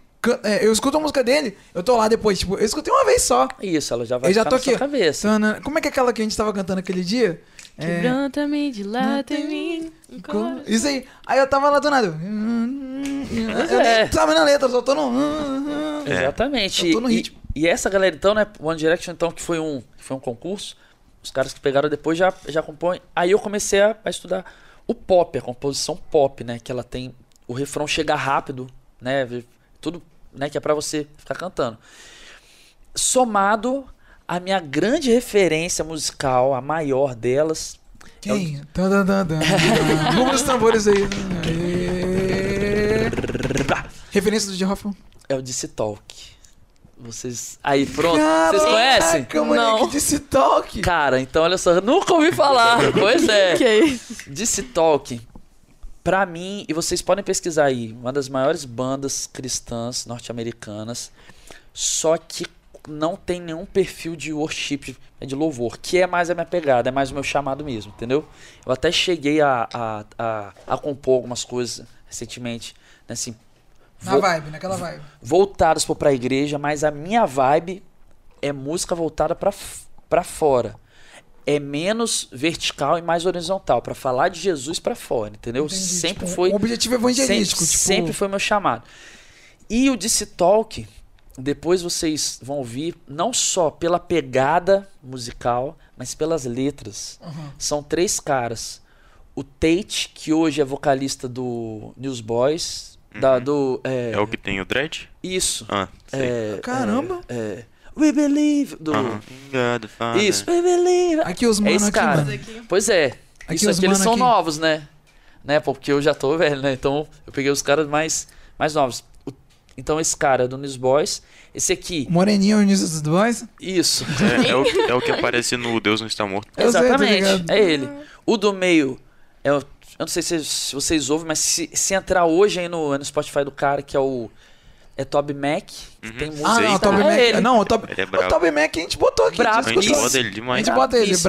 É, eu escuto a música dele, eu tô lá depois, tipo, eu escutei uma vez só. Isso, ela já vai Eu já tô na sua aqui. cabeça. Como é que é aquela que a gente tava cantando aquele dia? É, Quebranta-me, dilata em mim. Isso aí. Aí eu tava lá do nada. Eu é. nem tava na letra, só tô no. É. Exatamente. Eu tô no E- ritmo. E, essa galera, então, né? One Direction, então, que foi um, que foi um concurso. Os caras que pegaram depois já, já compõem. Aí eu comecei a, a estudar o pop, a composição pop, né? Que ela tem. O refrão chega rápido, né? Tudo, né? Que é pra você ficar cantando. Somado à minha grande referência musical, a maior delas. Quem? Tan, tan, tan, tan, tan. Vamos nos tambores aí. Referência do J. Hoffman. É o DC Talk. Vocês. Aí, pronto. Vocês conhecem? Caraca, Não. disse toque. Cara, então olha só, eu nunca ouvi falar. pois é. Que é isso? DC Talk, pra mim, e vocês podem pesquisar aí, uma das maiores bandas cristãs norte-americanas, só que não tem nenhum perfil de worship, de louvor, que é mais a minha pegada, é mais o meu chamado mesmo, entendeu? Eu até cheguei a, a, a, a compor algumas coisas recentemente, né, assim, Na vibe, naquela vibe. voltadas pô, pra igreja, mas a minha vibe é música voltada pra, f- pra fora. É menos vertical e mais horizontal, pra falar de Jesus pra fora, entendeu? Entendi, Sempre tipo, foi Um objetivo evangelístico. sempre, tipo, sempre foi meu chamado. E o DC Talk, depois vocês vão ouvir, não só pela pegada musical, mas pelas letras. Aham. São três caras. O Tate, que hoje é vocalista do Newsboys, da, do... É, É o que tem o dread? Isso. Ah, sei. É, Caramba. É, é, We Believe, do... Father. Isso, We Believe. Aqui os É mano esse aqui, cara. mano. Pois é. Aqui Isso os aqui eles são aqui. novos, né? Né, porque eu já tô velho, né? Então eu peguei os caras mais, mais novos. Então esse cara é do Newsboys. Esse aqui, Moreninho é o início dos dois. isso. É, é o, é o que aparece no Deus Não Está Morto. Sei, Exatamente. ligado. é ele. O do meio é o. Eu não sei se, se vocês ouvem, mas se, se entrar hoje aí no, no Spotify do cara, que é o. É Toby Mac, que Uhum. tem música. Ah, não, o. Toby é Mac. ele. Não, o Toby, Ele é o. Toby Mac a gente botou aqui. Brabo. a A gente escutou. gosta dele A demais. gente bota ele, Brabíssimo.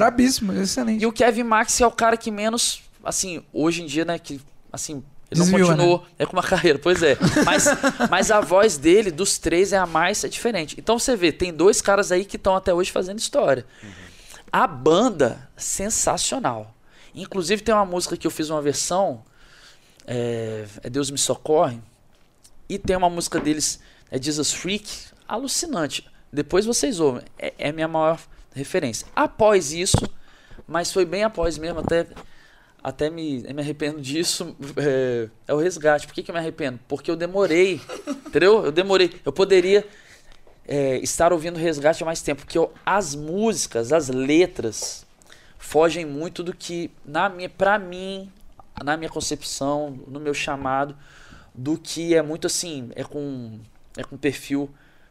brabíssimo, excelente. E o Kevin Max é o cara que menos, assim, hoje em dia, né, que, assim, ele não Desviou, continuou, é com uma carreira, pois é. Mas, mas a voz dele, dos três, é a mais é diferente. Então você vê, tem dois caras aí que estão até hoje fazendo história. A banda, sensacional. Inclusive tem uma música que eu fiz uma versão, é, é Deus Me Socorre, e tem uma música deles, é Jesus Freak, alucinante. Depois vocês ouvem, é, é minha maior referência. Após isso, mas foi bem após mesmo, até, até me, me arrependo disso, é, é o resgate. Por que, que eu me arrependo? Porque eu demorei, entendeu? Eu demorei. Eu poderia é, estar ouvindo resgate há mais tempo, porque eu- as músicas, as letras, fogem muito do que, na minha, pra mim, na minha concepção, no meu chamado, do que é muito assim, é com, é com perfil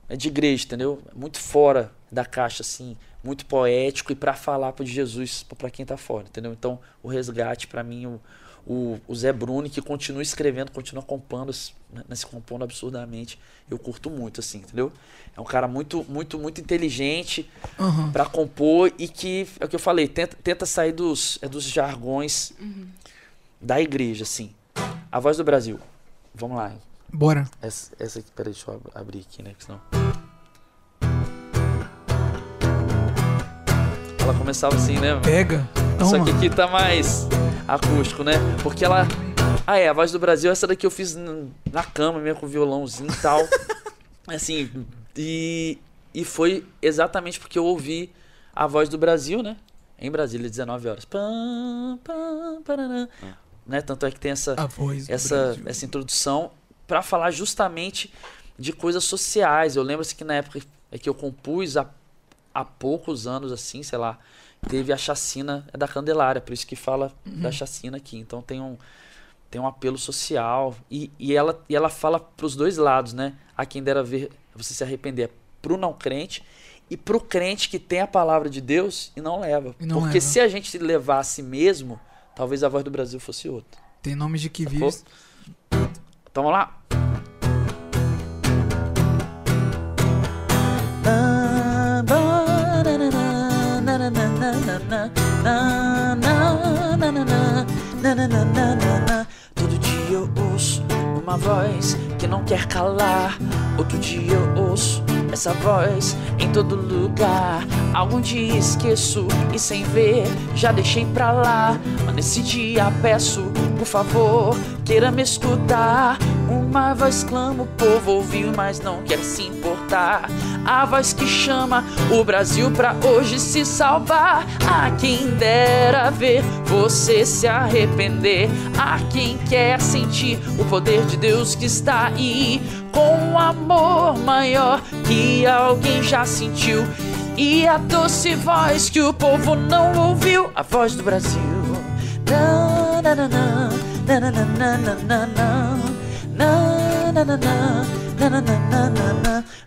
é de igreja, entendeu? Muito fora da caixa, assim, muito poético e pra falar de Jesus, pra quem tá fora, entendeu? Então, o resgate, pra mim, o, o, o Zé Bruni, que continua escrevendo, continua compondo, né, se compondo absurdamente, eu curto muito, assim, entendeu? É um cara muito, muito, muito inteligente Aham. pra compor e que, é o que eu falei, tenta, tenta sair dos, é, dos jargões da igreja, assim. A voz do Brasil. Vamos lá. Bora. Essa, essa aqui, peraí, deixa eu ab- abrir aqui, né? que senão... Ela começava assim, né? Pega. Só Toma. que aqui tá mais acústico, né? Porque ela. Ah, é, a voz do Brasil, essa daqui eu fiz na cama mesmo, com violãozinho e tal. assim, e, e foi exatamente porque eu ouvi a voz do Brasil, né? Em Brasília, 19 horas. Pam, pam, parará. Né? Tanto é que tem essa, essa, essa introdução para falar justamente de coisas sociais. Eu lembro assim, que na época é que eu compus há, há poucos anos, assim, sei lá, teve a chacina da Candelária, por isso que fala da chacina aqui. Então tem um, tem um apelo social e, e, ela, e ela fala para os dois lados, né? A quem dera ver você se arrepender pro não crente e pro crente que tem a palavra de Deus e não leva. E não Porque leva. se a gente levar a si mesmo, talvez a voz do Brasil fosse outra. Tem nomes de que Sacou? vive. Então vamos lá. Todo dia eu ouço uma voz que não quer calar. Outro dia eu ouço essa voz em todo lugar. Algum dia esqueço e sem ver já deixei pra lá. Mas nesse dia peço, por favor, queira me escutar. Uma voz clama, o povo ouviu, mas não quer se importar. A voz que chama o Brasil pra hoje se salvar. A quem dera ver você se arrepender. A quem quer sentir o poder de Deus que está aí. Com um amor maior que alguém já sentiu. E a doce voz que o povo não ouviu. A voz do Brasil. Na,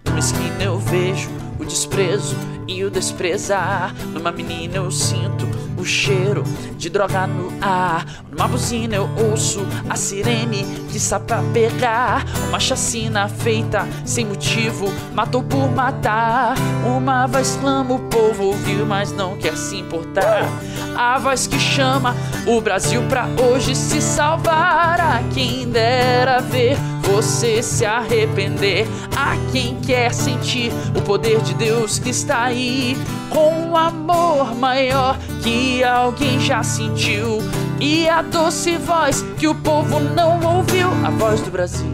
numa esquina eu vejo o desprezo e o desprezar. Numa menina eu sinto o cheiro de droga no ar. Numa buzina eu ouço a sirene que está pra pegar. Uma chacina feita sem motivo, matou por matar. Uma voz clama, o povo ouviu, mas não quer se importar. A voz que chama o Brasil pra hoje se salvar. A quem dera ver você se arrepender. A quem quer sentir o poder de Deus que está aí. Com um amor maior que alguém já sentiu. E a doce voz que o povo não ouviu. A voz do Brasil.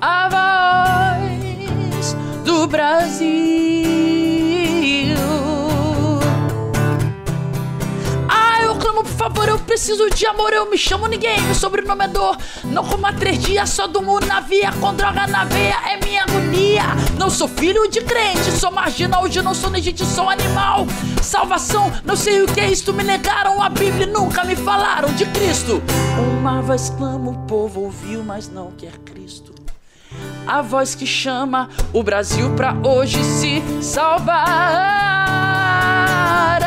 A voz do Brasil. Favor, eu preciso de amor. Eu me chamo ninguém, meu sobrenome é dor. Não como três dias, só durmo na via. Com droga na veia é minha agonia. Não sou filho de crente, sou marginal. Hoje não sou nem gente, sou animal. Salvação, não sei o que é isto. Me negaram a Bíblia nunca me falaram de Cristo. Uma voz clama, o povo ouviu, mas não quer Cristo. A voz que chama o Brasil pra hoje se salvar.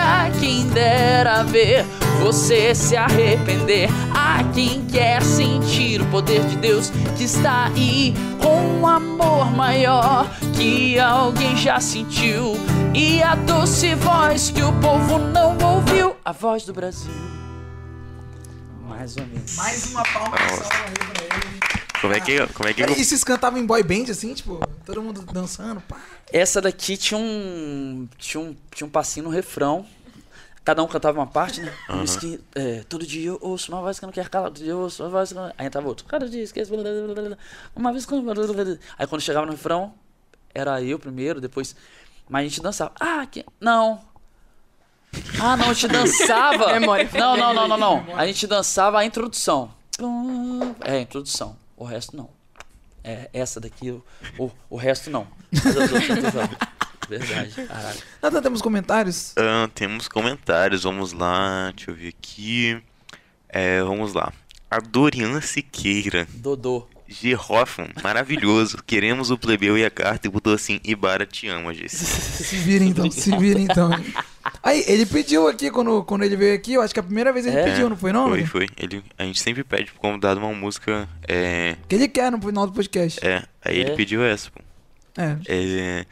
A quem dera ver você se arrepender. A quem quer sentir o poder de Deus que está aí com um amor maior que alguém já sentiu. E a doce voz que o povo não ouviu. A voz do Brasil. Mais ou menos. Mais uma palma de salva aí pra ele. Como é que. Como é que. Peraí, E vocês cantavam em boy band, assim, tipo, todo mundo dançando, pá. Essa daqui tinha um, tinha um, tinha um passinho no refrão. Cada um cantava uma parte, né? Que, é, todo dia eu ouço uma voz que eu não quero calar, todo dia eu ouço uma voz que eu não... Aí entrava outro. Cada dia esqueço. blá, blá, blá, blá, blá. Uma vez blá. Aí quando chegava no refrão, era eu primeiro, depois... Mas a gente dançava. Ah, que... não. Ah, não, a gente dançava. Memória. Não, não, não, não, não. A gente dançava a introdução. É, a introdução. O resto não. É, essa daqui, o, o, o resto não. Mas as outras. Verdade, caralho. Nada, temos comentários? Ah, temos comentários, vamos lá, deixa eu ver aqui. É, vamos lá. A Dorian Siqueira, Dodô. G. Hoffman, maravilhoso. Queremos o plebeu e a carta e botou assim: Ibara te ama, Jesse. Se vira então, se vira então. Aí, ele pediu aqui, quando, quando ele veio aqui, eu acho que a primeira vez ele É, pediu, não foi não? Foi, Luke? foi. Ele, a gente sempre pede pro convidado uma música. É. Que ele quer no final do podcast. É, aí ele É. pediu essa, pô. É. É,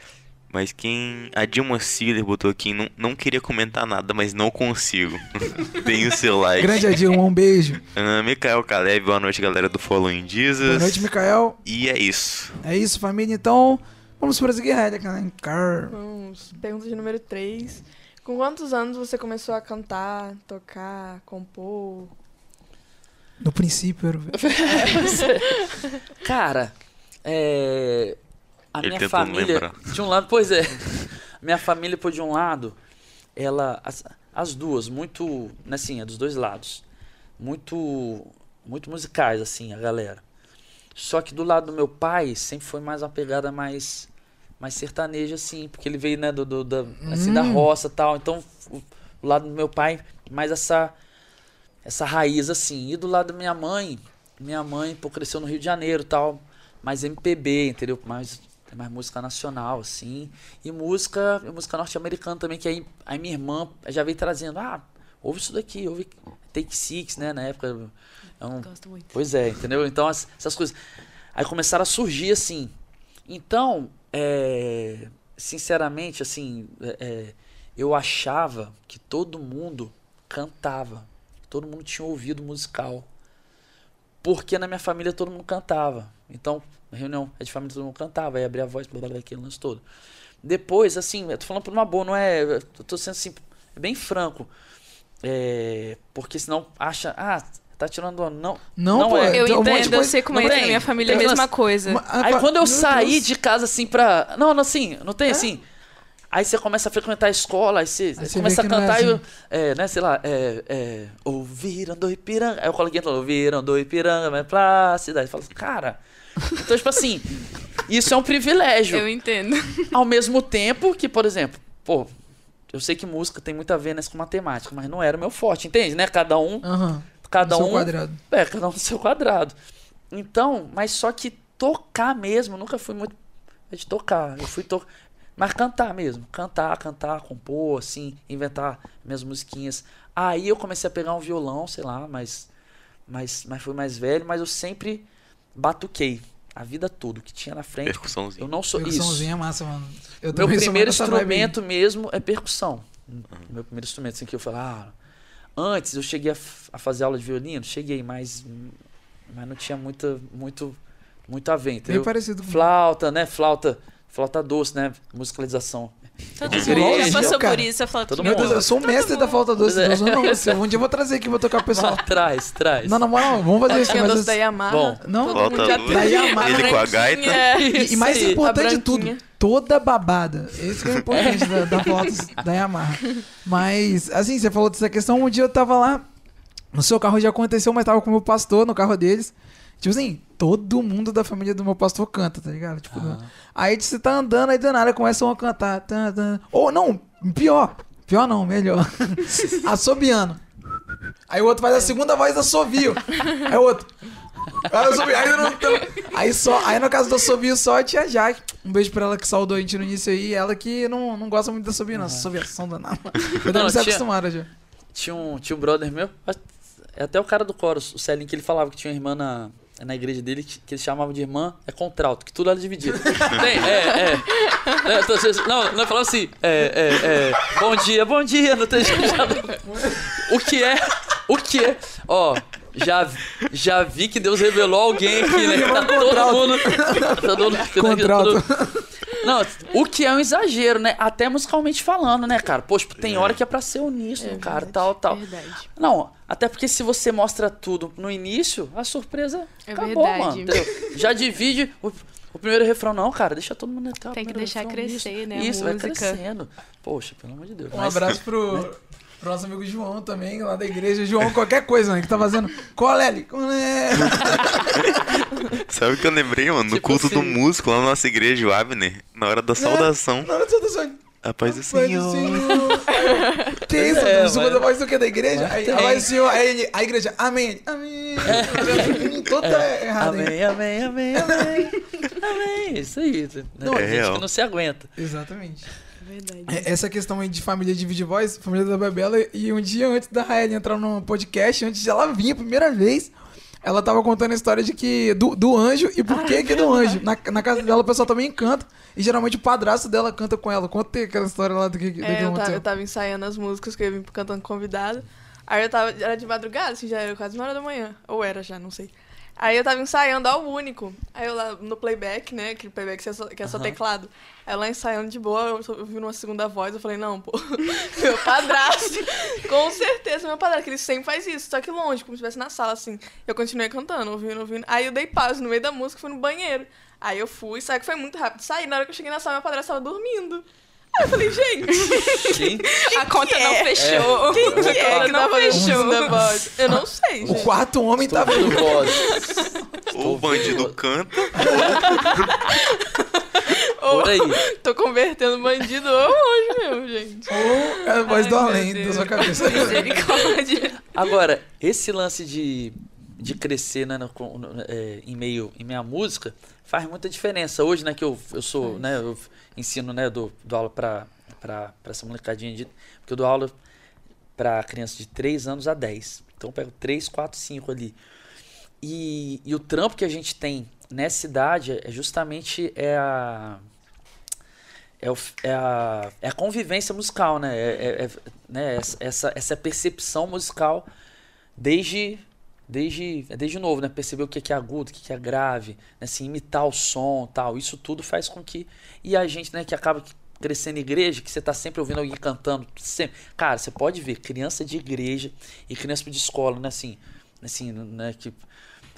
mas quem. A Dilma Siller botou aqui, não, não queria comentar nada, mas não consigo. Tem o seu like. Grande Adilma, um beijo. Ah, Mikael Caleb, boa noite, galera do Following Jesus. Boa noite, Mikael. E é isso. É isso, família. Então, Vamos prosseguir, Helica. Car. Vamos. Pergunta de número 3. Com quantos anos você começou a cantar, tocar, compor? No princípio, era... o- Cara, é. A Ele minha família. lembrar. De um lado, pois é. Minha família, por de um lado, ela. As, as duas, muito. né, Assim, é dos dois lados. Muito. Muito musicais, assim, a galera. Só que do lado do meu pai, sempre foi mais uma pegada mais. Mais sertaneja, assim, porque ele veio, né, do, do- da, assim, da Hum. roça e tal. Então, o, o lado do meu pai, mais essa. Essa raiz, assim. E do lado da minha mãe, minha mãe, pô, cresceu no Rio de Janeiro e tal, mais MPB, entendeu? Mais, mais música nacional, assim. E música, música norte-americana também, que aí, aí minha irmã já veio trazendo, ah, ouve isso daqui, ouve Take Six, né? Na época. É um, Gosto muito. Pois é, entendeu? Então, as- essas coisas. Aí começaram a surgir assim. Então, é, sinceramente, assim, é, é, eu achava que todo mundo cantava. Todo mundo tinha ouvido musical. Porque na minha família todo mundo cantava. Então, na reunião é de família todo mundo cantava. Aí abria a voz, blá, blá, blá, aquele lance todo. Depois, assim, eu tô falando por uma boa, não é. Eu tô sendo assim, bem franco. É, porque senão acha, ah, tá tirando onda. Não, Não, Não pô. é. Eu tem um entendo, eu sei como é que na tem. minha família é a mesma coisa. Ah, Aí quando eu saí Deus. de casa assim pra. Não, não, assim, não tem assim. Aí você começa a frequentar a escola, aí você, Aí você começa a é cantar e eu, assim. é, né, sei lá, é, é, ouviram do Ipiranga. Aí o coleguinha falou, ouviram do Ipiranga, mas pra cidade. Fala assim, cara. Então, tipo assim, isso é um privilégio. Eu entendo. Ao mesmo tempo que, por exemplo, pô, eu sei que música tem muito a ver nessa com matemática, mas não era o meu forte, entende, né? Cada um, Aham. cada Seu um quadrado. é, cada um no seu quadrado. Então, mas só que tocar mesmo, nunca fui muito de tocar. Eu fui tocar. Mas cantar mesmo. Cantar, cantar, compor, assim, inventar minhas musiquinhas. Aí eu comecei a pegar um violão, sei lá, mas. Mas, mas fui mais velho, mas eu sempre batuquei. A vida toda, o que tinha na frente. Percussãozinha. Eu não sou isso. Percussãozinha é massa, mano. Eu Meu primeiro instrumento mesmo é percussão. Meu primeiro instrumento, assim, que eu falei, ah, antes eu cheguei a, a fazer aula de violino, cheguei, mas, mas não tinha muita, muito, muito a ver, Bem parecido com Flauta, né? Flauta, flauta doce, né? Musicalização. Todo Igreja, mundo já passou cara. por isso. Eu falo, Todo Meu. Deus, eu sou o mestre da falta doce. É. Deus, não, você, um dia eu vou trazer aqui, vou tocar o pessoal. traz, traz. Não, na moral, vamos fazer isso. Tinha doce da Yamaha. Bom. Não, mundo já a Da Yamaha. ele com a gaita. E, e mais aí. importante A de tudo, toda babada. Esse que é o importante da, da foto da Yamaha. Mas, assim, você falou dessa questão. Um dia eu tava lá, no seu carro já aconteceu, mas tava com o meu pastor no carro deles. Tipo assim, todo mundo da família do meu pastor canta, tá ligado? Tipo, Ah. aí você tá andando, aí do nada começam a cantar. Tan, tan. Ou não, pior. Pior não, melhor. Assobiando. Aí o outro faz a segunda voz assovio. Aí o outro. Aí, aí, não, aí só, aí no caso do assobio só a tia Jaque. Um beijo pra ela que saudou a gente no início aí. Ela que não, não gosta muito da assobio, não. Assobiação danada. Eu Não, tinha- acostumada já. Tinha um, tinha um brother meu, é até o cara do coro, o Celinho, que ele falava que tinha uma irmã na, na igreja dele que, que eles chamavam de irmã é contralto, que tudo era dividido. Tem, é, é. é então, vocês- não, não falava assim, é, é, é, bom dia, bom dia, não tem O que é, o que é, ó, já, já vi que Deus revelou alguém aqui, né? que Tá todo mundo. Tá todo mundo Contralto. todo- não, o que é um exagero, né? Até musicalmente falando, né, cara? Poxa, tem hora que é pra ser uníssono, É cara, verdade, tal, tal. Verdade. Não, até porque se você mostra tudo no início, a surpresa É acabou, verdade. mano. entendeu? Já divide o, o primeiro refrão, não, cara, deixa todo mundo entrar. o Tem que deixar refrão, crescer, isso. né, a Isso, vai música. crescendo. Poxa, pelo amor de Deus. Um Mas- abraço pro, pro nosso amigo João também, lá da igreja. João, qualquer coisa, né? Que tá fazendo. Colele, colele. Sabe o que eu lembrei, mano? No Tipo culto do assim. músico lá na nossa igreja, o Abner, na hora da saudação. Na hora da saudação. A paz do Paz do Senhor. Senhor. Que isso? É, É, segunda mas- voz do que? Da igreja? Aí a voz do Senhor, aí ele, a igreja, amém, amém. Toda errada. hein? Amém, amém, amém, amém. amém. Isso aí. Né? Não, Tem é gente real. que não se aguenta. Exatamente. Verdade. É, Essa questão aí de família dividir voz, família da Bebela, e um dia antes da Raeli entrar no podcast, antes de ela vir a primeira vez, ela tava contando a história de que do, do anjo e por que que do anjo. Na, na casa dela o pessoal também canta, e geralmente o padrasto dela canta com ela. Conta aquela história lá do que, do que É, eu, tava, aconteceu. eu tava ensaiando as músicas que eu vir cantando convidado. Aí eu tava. Era de madrugada, assim, já era quase uma hora da manhã. Ou era já, não sei. Aí eu tava ensaiando ao único. Aí eu lá no playback, né? Aquele playback que é só, que é só Aham. teclado. Aí eu lá ensaiando de boa, eu só- eu vi uma segunda voz, eu falei, não, pô, meu padrasto. Com certeza, meu padrasto, que ele sempre faz isso, só que longe, como se estivesse na sala, assim. Eu continuei cantando, ouvindo, ouvindo. Aí eu dei pausa no meio da música e fui no banheiro. Aí eu fui, sabe que foi muito rápido. Saí, na hora que eu cheguei na sala, meu padrasto tava dormindo. Aí eu falei, gente, Quem? A conta não é? fechou. quem que é que tá não fazendo fechou. segunda voz? Eu não sei, O quarto homem tá ouvindo vendo. voz. Ou o bandido canta, Por aí. Tô convertendo bandido hoje mesmo, gente. Ou é a voz Ai, do além Deus. da sua cabeça. Misericórdia. Agora, esse lance de, de crescer né, no- no- é, em meio em minha música faz muita diferença. Hoje, né, que eu, eu sou, né, eu ensino, né, dou, dou aula pra, pra, pra essa molecadinha de. Porque eu dou aula pra crianças de 3 anos a 10. Então eu pego 3, 4, 5 ali. E, e o trampo que a gente tem nessa idade é justamente é a. É, o- é a, é a convivência musical, né? É, é- é- né? Essa, essa percepção musical desde desde é desde novo, né? Perceber o que que é agudo, o que que é grave, né? Assim, imitar o som, tal. Isso tudo faz com que e a gente, né, que acaba crescendo em igreja, que você tá sempre ouvindo alguém cantando, sempre. Cara, você pode ver criança de igreja e criança de escola, né, assim, assim, né, que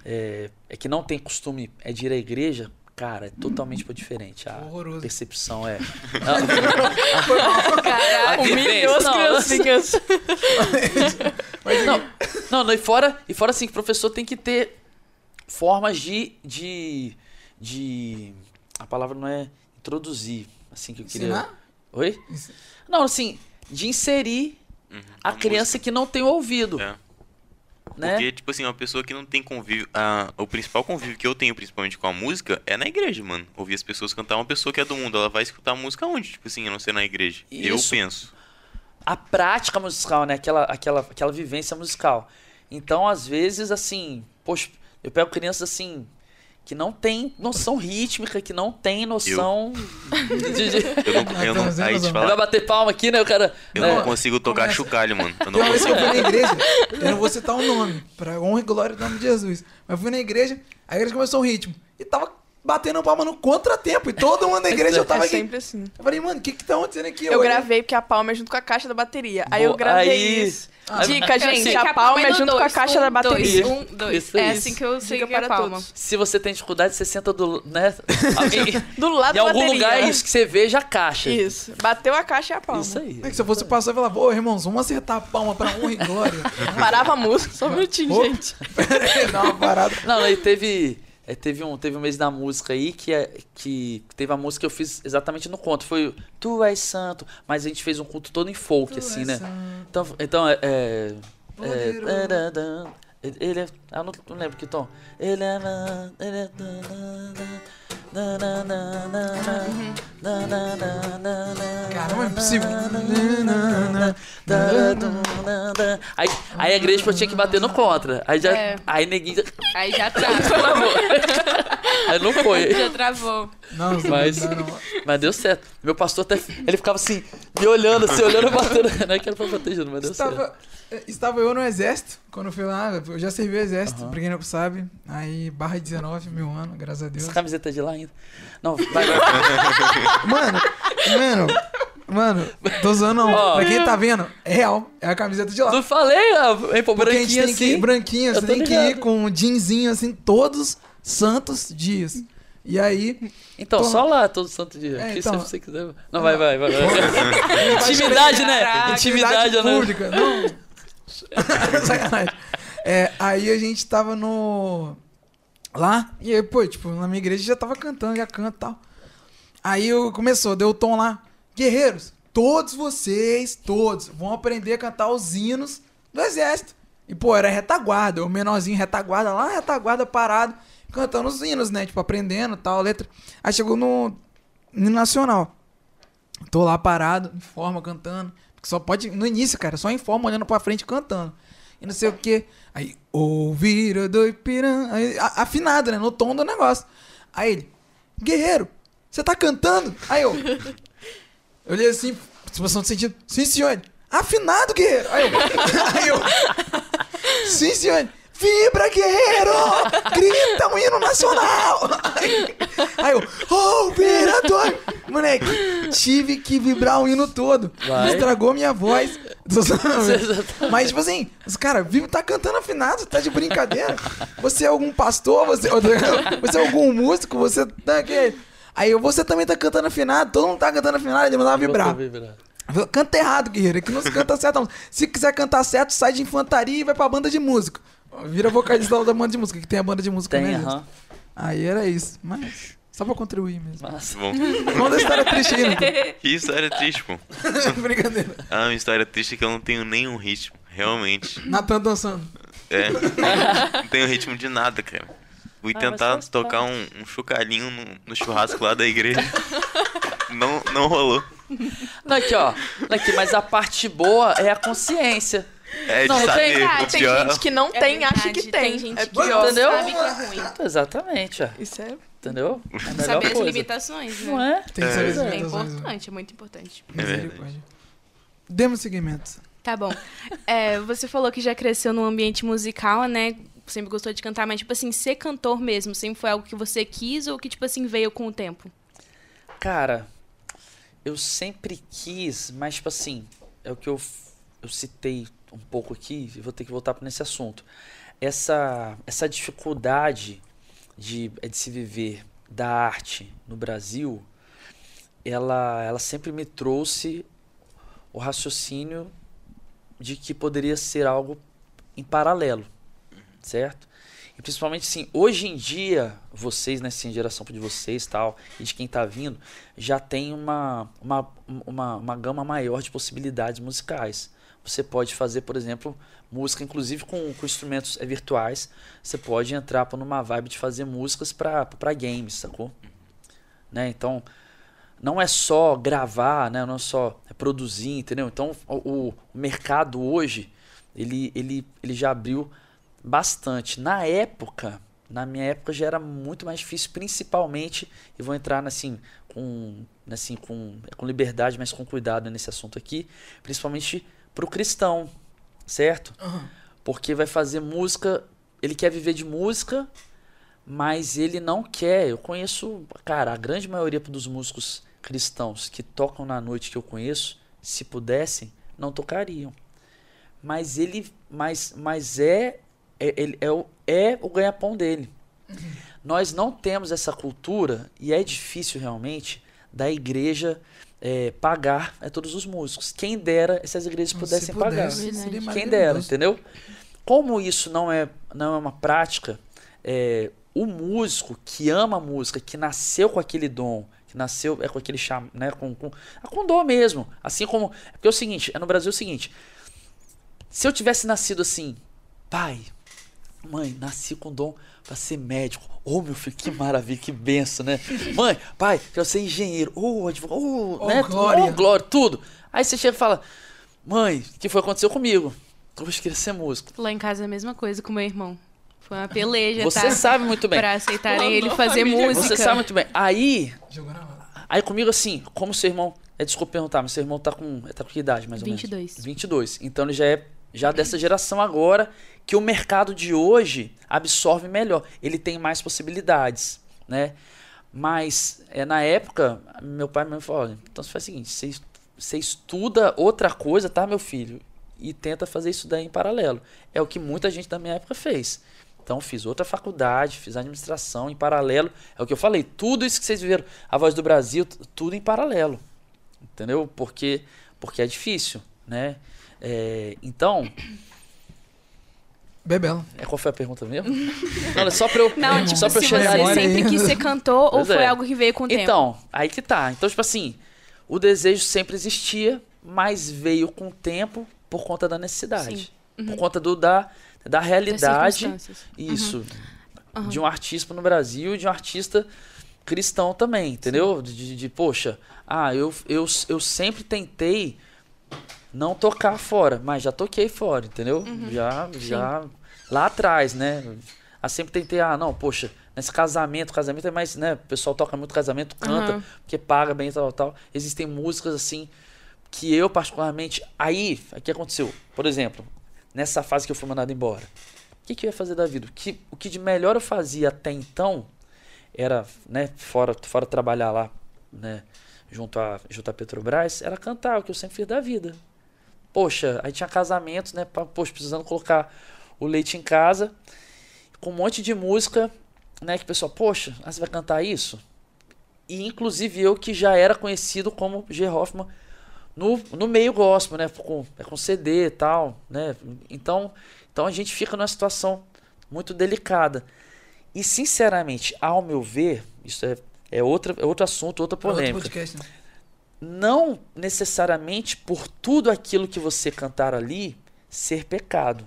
é, é que não tem costume é de ir à igreja, cara, é totalmente diferente. A Horroroso. percepção é. Caraca. Humilhou as Não, criancinhas. Não, não, não, e fora, e fora assim, que o professor tem que ter formas de, de, de, a palavra não é introduzir, assim que eu queria. Ensinar? Oi? Não, assim, de inserir Uhum, a a criança que não tem ouvido, É. né? Porque, tipo assim, uma pessoa que não tem convívio. A, o principal convívio que eu tenho, principalmente com a música, é na igreja, mano. Ouvir as pessoas cantar. Uma pessoa que é do mundo, ela vai escutar a música onde? Tipo assim, a não ser na igreja. Eu Isso. penso. a prática musical, né? Aquela, aquela, aquela vivência musical. Então, às vezes, assim, poxa, eu pego crianças assim que não tem noção rítmica, que não tem noção de, de- Eu não, eu não, aí vai bater palma aqui, né? O cara. eu né? não consigo tocar Começa- chocalho, mano. Eu não Uma vez que eu consigo. fui na igreja, eu não vou citar o nome, pra honra e glória do nome de Jesus. Mas eu fui na igreja, a igreja começou o ritmo. E tava batendo palma no contratempo. E todo mundo na igreja eu tava É aqui. sempre assim. Eu falei, mano, o que que tá acontecendo aqui? Eu olhei- gravei porque a palma é junto com a caixa da bateria. Aí eu Boa, gravei aí- isso. Ah, Dica, Peraí, gente, a palma é no junto com a dois. caixa Um, da bateria. Dois, um, dois. Isso é assim que eu sei Dica é para palma. todos. Se você tem dificuldade, você senta do. né? Do lado em da algum bateria. lugar é isso que você veja a caixa. Isso. Bateu a caixa e a palma. Isso aí. É que se eu fosse passar, eu falava, ô, irmãos, vamos acertar a palma pra honra e glória. Parava a música, só um minutinho, gente. Pera aí, dá uma parada. Não, aí teve. É, teve, um, teve um mês da música aí que, é, que teve a música que eu fiz exatamente no conto. Foi Tu és santo, mas a gente fez um culto todo em folk, Tu assim, né? santo, Então, então é. é, é ele é. Ah, não, não lembro que tom. Ele é. Ele é. Caramba, é impossível. Aí, aí a igreja tinha que bater no contra. Aí já. É. Aí neguinho. já- Aí já travou. Aí não foi. já travou. Não, Mas-. Mas deu certo. Meu pastor até. Ele ficava assim, me olhando, assim, olhando, batendo. Não é que era pra bater junto, mas deu certo. Estava, eh, estava eu no exército, quando eu fui lá, eu já servi o exército, pra quem não sabe. Aí, barra 19, mil anos, graças a Deus. Essa camiseta é de lá ainda. Não, vai, vai. Mano, mano, mano, tô zoando não. Ó. Pra quem tá vendo, é real, é a camiseta de lá. Não falei, hein, pô, Porque a gente tem que ir assim. branquinho, Eu você tem que ir ligado. com um jeanzinho assim, todos santos dias. E aí, Então, Tô- só lá, todo santo dia. É, então- se você quiser. Não, vai, vai, vai. vai. Intimidade, né? Caraca, Intimidade, né? pública, não. Sacanagem. É, aí a gente tava no. Lá, e aí, pô, tipo, na minha igreja já tava cantando, já canta e tal. Aí eu começou, deu o tom lá. Guerreiros, todos vocês, todos, vão aprender a cantar os hinos do exército. E, pô, era retaguarda, o menorzinho retaguarda lá, retaguarda parado, cantando os hinos, né? Tipo, aprendendo tal, letra. Aí chegou no hino nacional. Tô lá parado, em forma, cantando. Porque só pode. No início, cara, só em forma, olhando pra frente, cantando. E não sei o que. Aí, ouvira do Ipirã. Aí, a- afinado, né? No tom do negócio. Aí ele, guerreiro, você tá cantando? Aí eu. Eu olhei assim, situação de sentido. Sim, senhor. Afinado, guerreiro. Aí eu. Aí eu. Sim, senhor. Vibra, guerreiro! Grita um hino nacional! Aí, aí eu, oh, vereador! Moleque, tive que vibrar o hino todo. Vai. Estragou minha voz. Mas, tipo assim, os cara, vive tá cantando afinado, tá de brincadeira. Você é algum pastor? Você, você é algum músico? Você tá aqui. Aí você também tá cantando afinado, todo mundo tá cantando afinado, ele mandava vibrar. Canta errado, guerreiro. Aqui não se canta certo. Não. Se quiser cantar certo, sai de infantaria e vai pra banda de música. Vira vocalista da banda de música, que tem a banda de música, Tem, né? aham. gente? Aí era isso. Mas só pra contribuir mesmo. Massa. Bom, da história triste aí, Nathan. que história triste, pô. Brincadeira. Ah, uma história triste é que eu não tenho nenhum ritmo. Realmente. Natan dançando. É. Não tenho ritmo de nada, cara. Fui Ah, tentar tocar um, um chocalhinho no, no churrasco lá da igreja. Não, não rolou. Não, aqui, ó. Aqui, mas a parte boa é a consciência. É de Não, tem- saber. Ah, o tem pior. gente que não É tem, acha verdade, que tem. tem gente é que pior. Entendeu? sabe que é ruim. Exatamente, ó. Isso é. Entendeu? É a melhor Saber as coisa. limitações, né? Não é? Tem que saber as É limitações, né? importante, é muito importante. É verdade. Misericórdia. Demos seguimento. Tá bom. É, você falou que já cresceu num ambiente musical, né? Sempre gostou de cantar, mas, tipo assim, ser cantor mesmo, sempre foi algo que você quis ou que, tipo assim, veio com o tempo? Cara, eu sempre quis, mas tipo assim, é o que eu, eu citei um pouco aqui, e vou ter que voltar para nesse assunto. Essa, essa dificuldade de, é de se viver da arte no Brasil, ela, ela sempre me trouxe o raciocínio de que poderia ser algo em paralelo, certo? E principalmente assim, hoje em dia, vocês, né, assim, geração de vocês tal, e de quem tá vindo, já tem uma, uma, uma, uma gama maior de possibilidades musicais. Você pode fazer, por exemplo, música, inclusive com, com instrumentos eh, virtuais. Você pode entrar numa vibe de fazer músicas para games, sacou? Né? Então, não é só gravar, né? não é só produzir, entendeu? Então, o- o mercado hoje, ele, ele, ele já abriu bastante. Na época, na minha época já era muito mais difícil, principalmente, e vou entrar assim com assim com com liberdade, mas com cuidado nesse assunto aqui, principalmente pro cristão, certo? Porque vai fazer música, ele quer viver de música, mas ele não quer. Eu conheço, cara, a grande maioria dos músicos cristãos que tocam na noite que eu conheço, se pudessem, não tocariam. Mas ele, mas, mas é, é, ele é, o, é o ganha-pão dele. Nós não temos essa cultura e é difícil realmente da igreja é, pagar a todos os músicos. Quem dera se as igrejas pudessem Se pagar. pudesse, seria Quem Quem dera, entendeu? Como isso não é, não é uma prática, é, o músico que ama a música, que nasceu com aquele dom, que nasceu é com aquele cham, né, com, com, ah, com dom mesmo. Assim como. é Porque é o seguinte, é no Brasil o seguinte. Se eu tivesse nascido assim, pai, mãe, nasci com dom pra ser médico. Ô, meu filho, que maravilha, que benção, né? Mãe, pai, quero ser engenheiro. Ô, advogado, ô, Ô, né? glória. Ô, glória, tudo. Aí você chega e fala, mãe, o que foi que aconteceu comigo? Eu queria ser músico. Lá em casa é a mesma coisa com meu irmão. Foi uma peleja, Você tá? sabe muito bem. Pra aceitarem ele fazer família. música. Você sabe muito bem. Aí, aí comigo assim, como seu irmão. É, desculpa perguntar, mas seu irmão tá com. Tá com que idade, mais ou 22. menos? 22. Então ele já é já dessa geração agora que o mercado de hoje absorve melhor. Ele tem mais possibilidades, né? Mas é, na época, meu pai me falou: olha, então você faz o seguinte, você, você estuda outra coisa, tá, meu filho? E tenta fazer isso daí em paralelo. É o que muita gente da minha época fez. Então fiz outra faculdade, fiz administração em paralelo. É o que eu falei, tudo isso que vocês viram, a voz do Brasil, tudo em paralelo. Entendeu? Porque porque é difícil, né? É, então, Bebela. é, qual foi a pergunta mesmo? Não, é só pra eu, Não, tipo, só pra eu se chegar você sempre quis ser cantor ou Pois foi é. algo que veio com o tempo? Então, aí que tá. Então, tipo assim, o desejo sempre existia, mas veio com o tempo por conta da necessidade. Por conta do, da, da Uhum. Realidade. Isso. Uhum. De um artista no Brasil e de um artista cristão também, entendeu? De, de- de, poxa, ah, eu, eu, eu sempre tentei não tocar fora, mas já toquei fora, entendeu? Uhum. Já, já lá atrás, né? Ah, sempre tentei, ah, não, poxa, nesse casamento, casamento é mais, né? O pessoal toca muito casamento, canta, Uhum. porque paga bem e tal, tal. Existem músicas assim que eu particularmente, aí, o que aconteceu? Por exemplo, nessa fase que eu fui mandado embora, que, que eu ia fazer da vida? O que, o que de melhor eu fazia até então era, né, fora, fora trabalhar lá, né, junto a, junto a Petrobras, era cantar, o que eu sempre fiz da vida. Poxa, aí tinha casamentos, né, poxa, precisando colocar o leite em casa, com um monte de música, né, que o pessoal, poxa, ah, você vai cantar isso? E inclusive eu que já era conhecido como G. Hoffman no, no meio gospel, né, com, é com CD e tal, né, então, então a gente fica numa situação muito delicada. E sinceramente, ao meu ver, isso é, é, outra, é outro assunto, outra Pra outro polêmica podcast, né? Não necessariamente por tudo aquilo que você cantar ali ser pecado.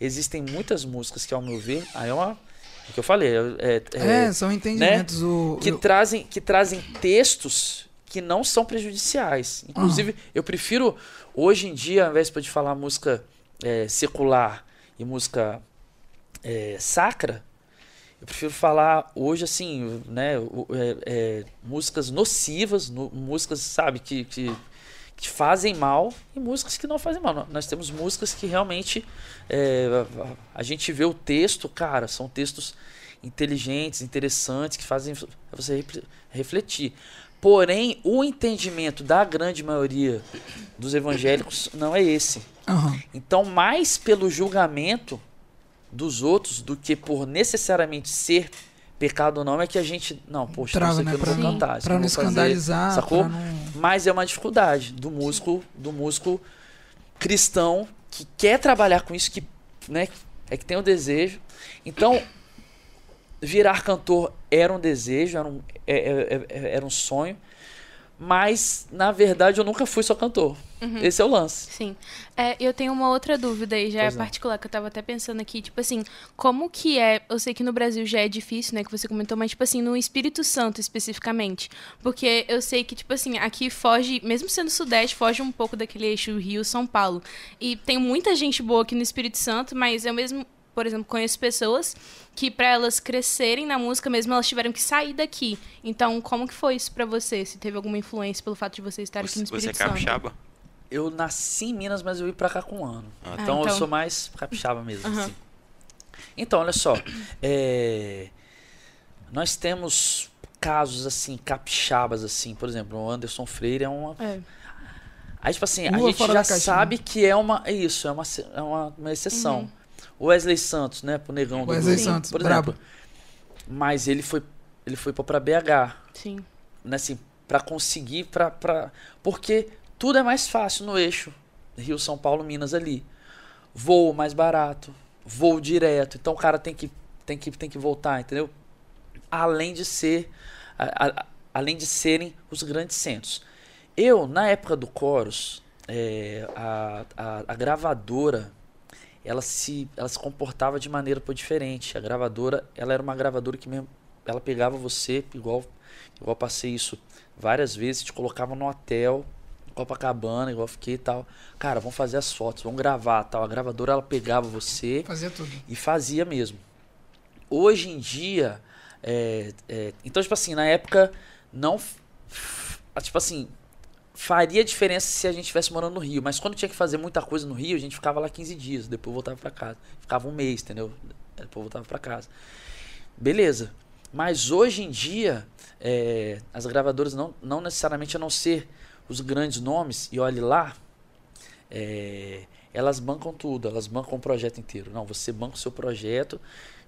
Existem muitas músicas que, ao meu ver, aí é uma. É o que eu falei, é, é- É, são entendimentos. O, que trazem que trazem textos que não são prejudiciais. Inclusive, eu prefiro hoje em dia, ao invés de falar música é, secular e música é, sacra, eu prefiro falar hoje assim, né, é, é, músicas nocivas, no- músicas, sabe, que, que, que fazem mal e músicas que não fazem mal. Nó- Nós temos músicas que realmente é, a- a gente vê o texto, cara, são textos inteligentes, interessantes, que fazem você refle- refletir. Porém, o entendimento da grande maioria dos evangélicos não é esse. Aham. Então, mais pelo julgamento dos outros do que por necessariamente ser pecado ou não, é que a gente. Não, poxa, Trava, não sei né? que eu não Pra vou não, cantar. isso pra não eu vou fazer, escandalizar. sacou? não- Mas é uma dificuldade do músico, do músico cristão que quer trabalhar com isso, que, né, é que tem o desejo. Então, virar cantor era um desejo, era um, é- é- é- era um sonho. Mas, na verdade, eu nunca fui só cantor. Esse é o lance. Sim. É, eu tenho uma outra dúvida aí, já é não. particular, que eu tava até pensando aqui, tipo assim, como que é, eu sei que no Brasil já é difícil, né, que você comentou, mas tipo assim, no Espírito Santo especificamente, porque eu sei que, tipo assim, aqui foge, mesmo sendo Sudeste, foge um pouco daquele eixo Rio-São Paulo, e tem muita gente boa aqui no Espírito Santo, mas eu mesmo, por exemplo, conheço pessoas que pra elas crescerem na música mesmo, elas tiveram que sair daqui, então como que foi isso pra você? Se teve alguma influência pelo fato de você estar aqui Você, no você é Espírito Santo? capixaba? Eu nasci em Minas, mas eu vim pra cá com um ano. Ah, então, Ah, eu então- sou mais capixaba mesmo. Aham. assim. Então, olha só. é, Nós temos casos assim, capixabas, assim. Por exemplo, o Anderson Freire é uma. É. Aí, tipo assim, a Lua gente fora já sabe que é uma. É isso, é uma, é uma, uma exceção. Uhum. O Wesley Santos, né? Pro negão do Wesley Santos, por brabo. exemplo. Mas ele foi, ele foi pra BH Sim. né, assim, para conseguir para para porque tudo é mais fácil no eixo Rio São Paulo Minas ali voo mais barato voo direto então o cara tem que tem que tem que voltar entendeu além de ser a- a- além de serem os grandes centros eu na época do Chorus é, a, a, a gravadora ela se ela se comportava de maneira pô, diferente a gravadora ela era uma gravadora que mesmo ela pegava você igual igual passei isso várias vezes te colocava no hotel Copacabana igual fiquei e tal cara vamos fazer as fotos vamos gravar tal a gravadora ela pegava você Fazia tudo. e fazia mesmo. Hoje em dia, é, é, então, tipo assim, na época, não. Tipo assim, faria diferença se a gente estivesse morando no Rio, mas quando tinha que fazer muita coisa no Rio, a gente ficava lá 15 dias, depois voltava pra casa. Ficava um mês, entendeu? Depois voltava pra casa. Beleza. Mas hoje em dia, é, as gravadoras não, não necessariamente a não ser os grandes nomes, e olhe lá, é, elas bancam tudo, elas bancam o projeto inteiro. Não, você banca o seu projeto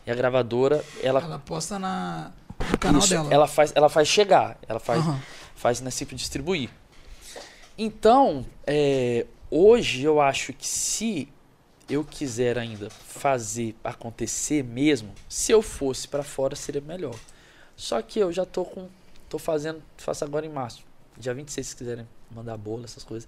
e a gravadora, ela, Ela posta na, no canal isso, dela. ela faz, ela faz chegar, ela faz, Aham. faz nesse tipo distribuir. Então, é, hoje eu acho que se eu quiser ainda fazer acontecer mesmo, se eu fosse pra fora seria melhor. Só que eu já tô com tô fazendo, faço agora em março. Dia 26 se quiserem mandar bolo, essas coisas.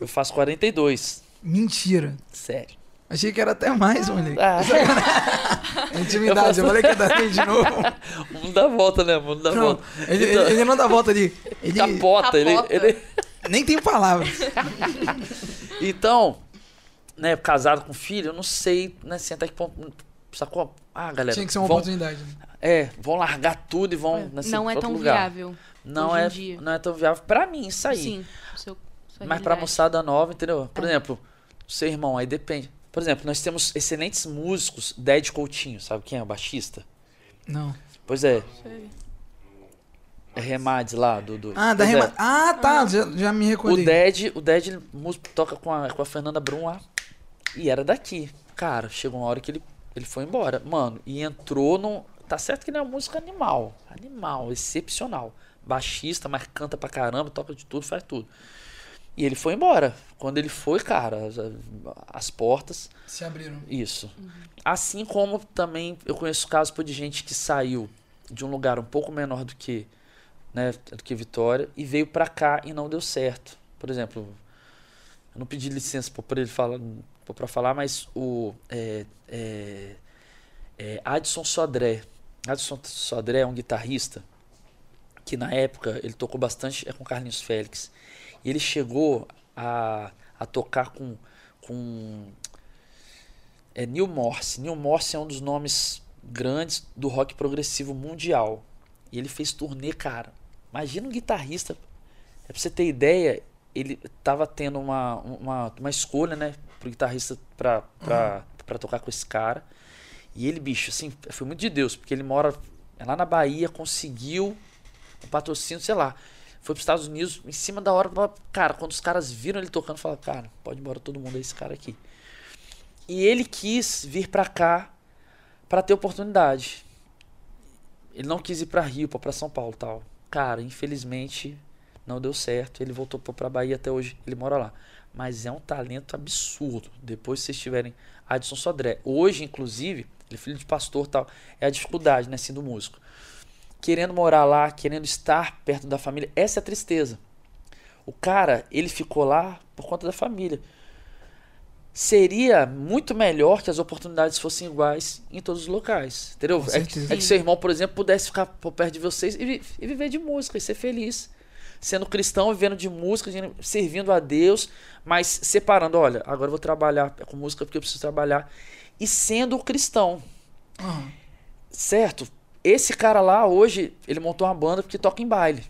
Eu faço 42, Mentira. sério. Achei que era até mais, moleque. Ah, É Intimidade. Eu, falei que ia dar de novo. o mundo dá volta, né? O mundo dá Não, volta. ele, Então- ele- ele não dá volta ali. Ele Capota, ele, Capota. ele, nem tem palavras. Então, né, casado com filho, eu não sei, né, assim, até que ponto. Sacou? Ah, galera. Tinha que ser uma vão, oportunidade. É, vão largar tudo e vão. assim, não pra é tão lugar. viável. Não hoje em é, dia. não é tão viável pra mim isso aí. Sim. Seu, sua Mas pra realidade. moçada nova, entendeu? Por É. exemplo, seu irmão, aí depende. Por exemplo, nós temos excelentes músicos, Dead Coutinho, sabe quem é o baixista? Não. Pois é, Sei. É Remades lá, do... do Ah, da pois é. Rema... Ah, tá. Já, já me O recordei. Dead, o Dead ele mus- toca com a, com a Fernanda Brum lá. E era daqui. Cara, chegou uma hora que ele, ele foi embora. Mano, e entrou num. Tá certo que ele é uma música animal. Animal, excepcional. Baixista, mas canta pra caramba, toca de tudo, faz tudo. E ele foi embora. Quando ele foi, cara, as, as portas. Se abriram. Isso. Assim como também eu conheço casos de gente que saiu de um lugar um pouco menor do que, né, do que Vitória e veio pra cá e não deu certo. Por exemplo, eu não pedi licença para ele falar, para falar, mas o é, é, é, Adson Sodré, Adson Sodré é um guitarrista que na época ele tocou bastante é com Carlinhos Félix e ele chegou a, a tocar com com é Neil Morse. Neil Morse é um dos nomes grandes do rock progressivo mundial. E ele fez turnê, cara. Imagina um guitarrista. É pra você ter ideia, ele tava tendo uma, uma, uma escolha, né, pro guitarrista pra, pra, pra tocar com esse cara. E ele, bicho, assim, foi muito de Deus, porque ele mora lá na Bahia, conseguiu um patrocínio, sei lá. Foi pros Estados Unidos, em cima da hora, cara, quando os caras viram ele tocando, falaram, cara, pode ir embora todo mundo aí, esse cara aqui. E ele quis vir pra cá pra ter oportunidade. Ele não quis ir pra Rio, pra pra São Paulo, tal. Cara, infelizmente não deu certo. Ele voltou pra Bahia até hoje, ele mora lá. Mas é um talento absurdo. Depois vocês tiverem Adson Sodré. Hoje, inclusive, ele é filho de pastor, tal. É a dificuldade, né, sendo músico. Querendo morar lá, querendo estar perto da família, essa é a tristeza. O cara, ele ficou lá por conta da família seria muito melhor que as oportunidades fossem iguais em todos os locais. Entendeu? É que, é que seu irmão, por exemplo, pudesse ficar por perto de vocês e, e viver de música e ser feliz. Sendo cristão, vivendo de música, servindo a Deus, mas separando, olha, agora eu vou trabalhar com música porque eu preciso trabalhar. E sendo cristão, Aham. certo? Esse cara lá, hoje, ele montou uma banda porque toca em baile.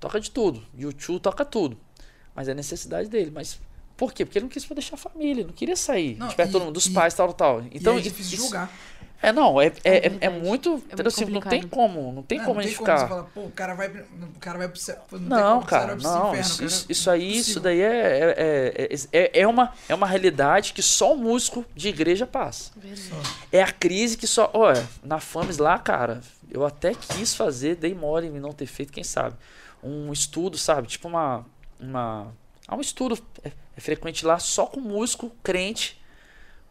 Toca de tudo. YouTube toca tudo. Mas é necessidade dele. Mas por quê? Porque ele não quis deixar a família, não queria sair. Não, de perto e- todo mundo, dos e- pais, tal, tal. Então, e é difícil isso- julgar. É, não, é, é, é, é verdade. muito. É muito assim, não tem como, não tem É, como não a tem gente como ficar. você falar, pô, o cara vai, o cara vai pro céu. Não, tem Não, como, cara, não. inferno, Isso, cara. isso, aí, Impossível. isso daí é, é, é, é, é, uma, é uma realidade que só o músico de igreja passa. É a crise que só. Olha, na FAMES lá, cara, eu até quis fazer, dei mole em não ter feito, quem sabe? Um estudo, sabe? Tipo uma. uma há um estudo é, frequente lá só com músico crente.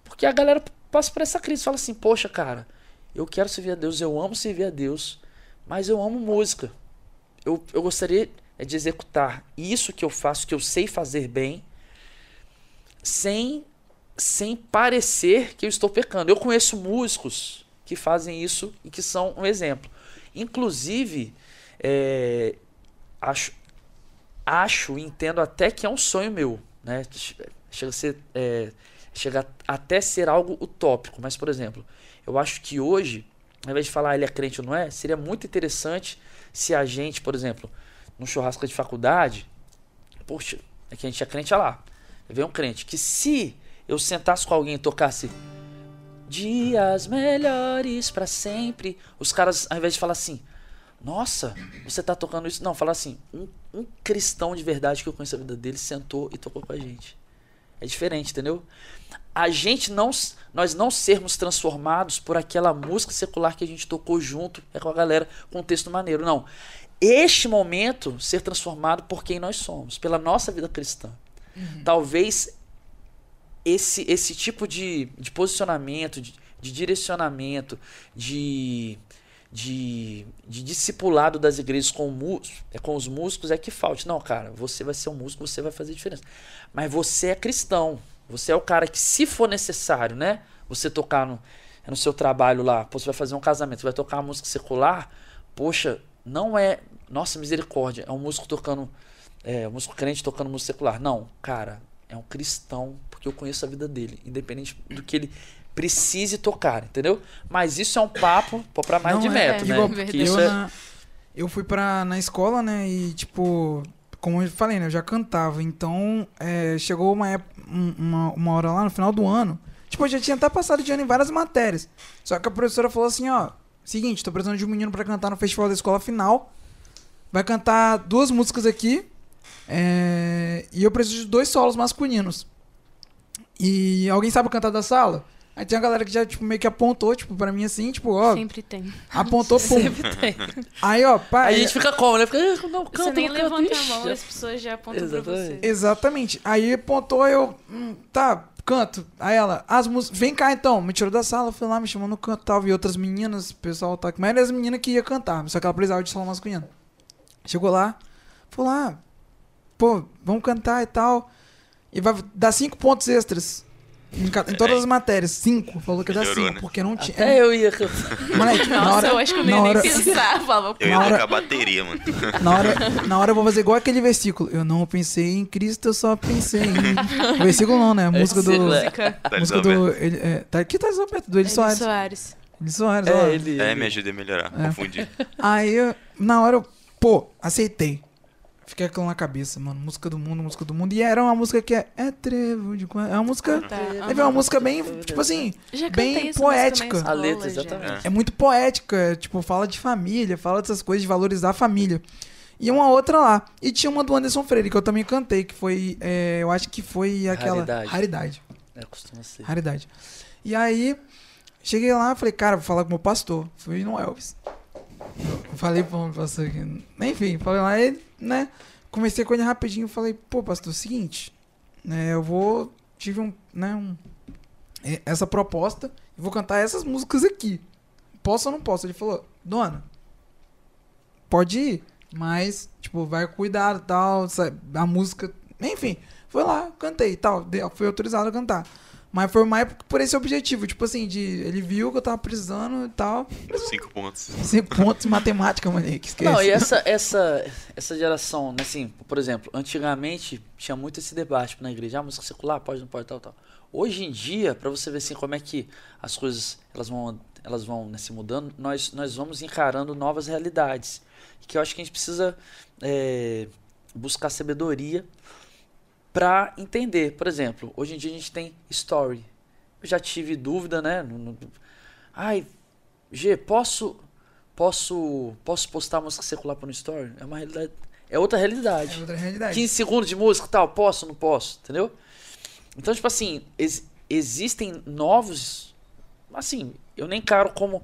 Porque a galera passa por essa crise. Fala assim, poxa, cara, eu quero servir a Deus, eu amo servir a Deus, mas eu amo música. Eu, eu gostaria é, de executar isso que eu faço, que eu sei fazer bem, sem sem parecer que eu estou pecando. Eu conheço músicos que fazem isso e que são um exemplo. Inclusive, é, acho, acho entendo até que é um sonho meu. Né? Chega, a ser, é, chega até ser algo utópico. Mas, por exemplo, eu acho que hoje, ao invés de falar ele é crente ou não é, seria muito interessante se a gente, por exemplo, num churrasco de faculdade, poxa, é que a gente é crente, olha lá. Vem um crente que se eu sentasse com alguém e tocasse dias melhores pra sempre, os caras, ao invés de falar assim, nossa, você tá tocando isso, não, falar assim, um, um cristão de verdade que eu conheço a vida dele sentou e tocou com a gente. É diferente, entendeu? A gente não, nós não sermos transformados por aquela música secular que a gente tocou junto, é com a galera, com um texto maneiro, não. Este momento ser transformado por quem nós somos, pela nossa vida cristã. Talvez esse, esse tipo de, de posicionamento, de, de direcionamento, de, de, de discipulado das igrejas com, é, com os músicos é que falte. Não, cara, você vai ser um músico, você vai fazer diferença. Mas você é cristão. Você é o cara que, se for necessário, né? Você tocar no, no seu trabalho lá, você vai fazer um casamento, você vai tocar uma música secular, poxa, não é. Nossa, misericórdia, é um músico tocando. É, um músico crente tocando música secular. Não, cara, é um cristão, porque eu conheço a vida dele, independente do que ele precise tocar, entendeu? Mas isso é um papo pô, pra mais Não, de é, metro, né? igual Porque eu, é. na- eu fui pra, na escola, né? E, tipo, como eu falei, né? Eu já cantava. Então, é, chegou uma, um- uma, uma hora lá no final do ano Tipo, eu já tinha até passado de ano em várias matérias. Só que a professora falou assim, ó, seguinte, tô precisando de um menino pra cantar no festival da escola final. Vai cantar duas músicas aqui. é, e eu preciso de dois solos masculinos. E alguém sabe cantar da sala? Aí tem a galera que já, tipo, meio que apontou, tipo, pra mim assim, tipo, ó, Sempre tem. apontou, pum. Sempre tem. Aí, ó, pá, Aí a gente fica como, né? Fica, "Ah, não, canta, você nem não canta, levanta a mão, já- as pessoas já apontam pra você. Exatamente. Exatamente. Aí apontou, eu. hum, tá, canto. Aí ela, as músicas. Vem cá então. Me tirou da sala, fui lá, me chamou no canto tal. Vi outras meninas, o pessoal tá. Mas eram as meninas que ia cantar, só que ela precisava de solo masculino. Chegou lá, falou lá, pô, vamos cantar e tal. E vai dar cinco pontos extras. Em, ca- em todas as matérias. Cinco. Falou que ia dar Melhorou, cinco, né? porque não tinha. Até eu ia. Moleque, na Nossa, hora, eu acho que eu nem na ia hora, nem pensar. Falava, Eu ia Na hora- trocar a bateria, mano. Na hora, na hora eu vou fazer igual aquele versículo. Eu não pensei em Cristo, eu só pensei em. O versículo não, né? A música do. É. música. Tá música do. Ele, é, tá aqui, tá Roberto, do Eli Soares. Soares. Eli Soares, ó. É, ele. É, ele- me ajuda a melhorar. É. Confundi. Aí, eu- na hora eu. Pô, aceitei. Fiquei com aquilo na cabeça, mano. Música do mundo, música do mundo. E era uma música que é. É trevo de. É uma música. Tá, É uma música bem, tipo assim, bem poética. na A letra, escola, exatamente. é muito poética, é, tipo, fala de família, fala dessas coisas, de valorizar a família. E uma outra lá. E tinha uma do Anderson Freire, que eu também cantei, que foi, é, eu acho que foi aquela... Raridade. Raridade. É, costuma ser. Raridade. E aí, cheguei lá, falei, cara, vou falar com o meu pastor. Fui no Elvis. Falei pro meu pastor aqui. Enfim, falei lá, ele, né? Conversei com ele rapidinho, falei, pô, pastor, seguinte, né, eu vou. Tive um, né, um. é, Essa proposta, vou cantar essas músicas aqui. Posso ou não posso? Ele falou, dona, pode ir, mas, tipo, vai cuidar tal, a música. Enfim, foi lá, cantei tal, fui autorizado a cantar. Mas foi mais por esse objetivo, tipo assim, de. Ele viu que eu tava precisando e tal. Cinco pontos. Cinco pontos em matemática, moleque. Esquece. Não, e essa, essa, essa geração, né, assim, por exemplo, antigamente tinha muito esse debate na igreja, ah, música secular, pode, não pode, tal, tal. Hoje em dia, pra você ver assim como é que as coisas elas vão, elas vão né, se mudando, nós, nós vamos encarando novas realidades. Que eu acho que a gente precisa é, buscar sabedoria pra entender. Por exemplo, hoje em dia a gente tem story. Eu já tive dúvida, né? Ai, G, posso posso posso postar música secular para no story? É uma realidade, é outra É realidade. outra realidade. 15 segundos de música, tal, posso, não posso, entendeu? Então, tipo assim, ex- existem novos, assim, eu nem encaro como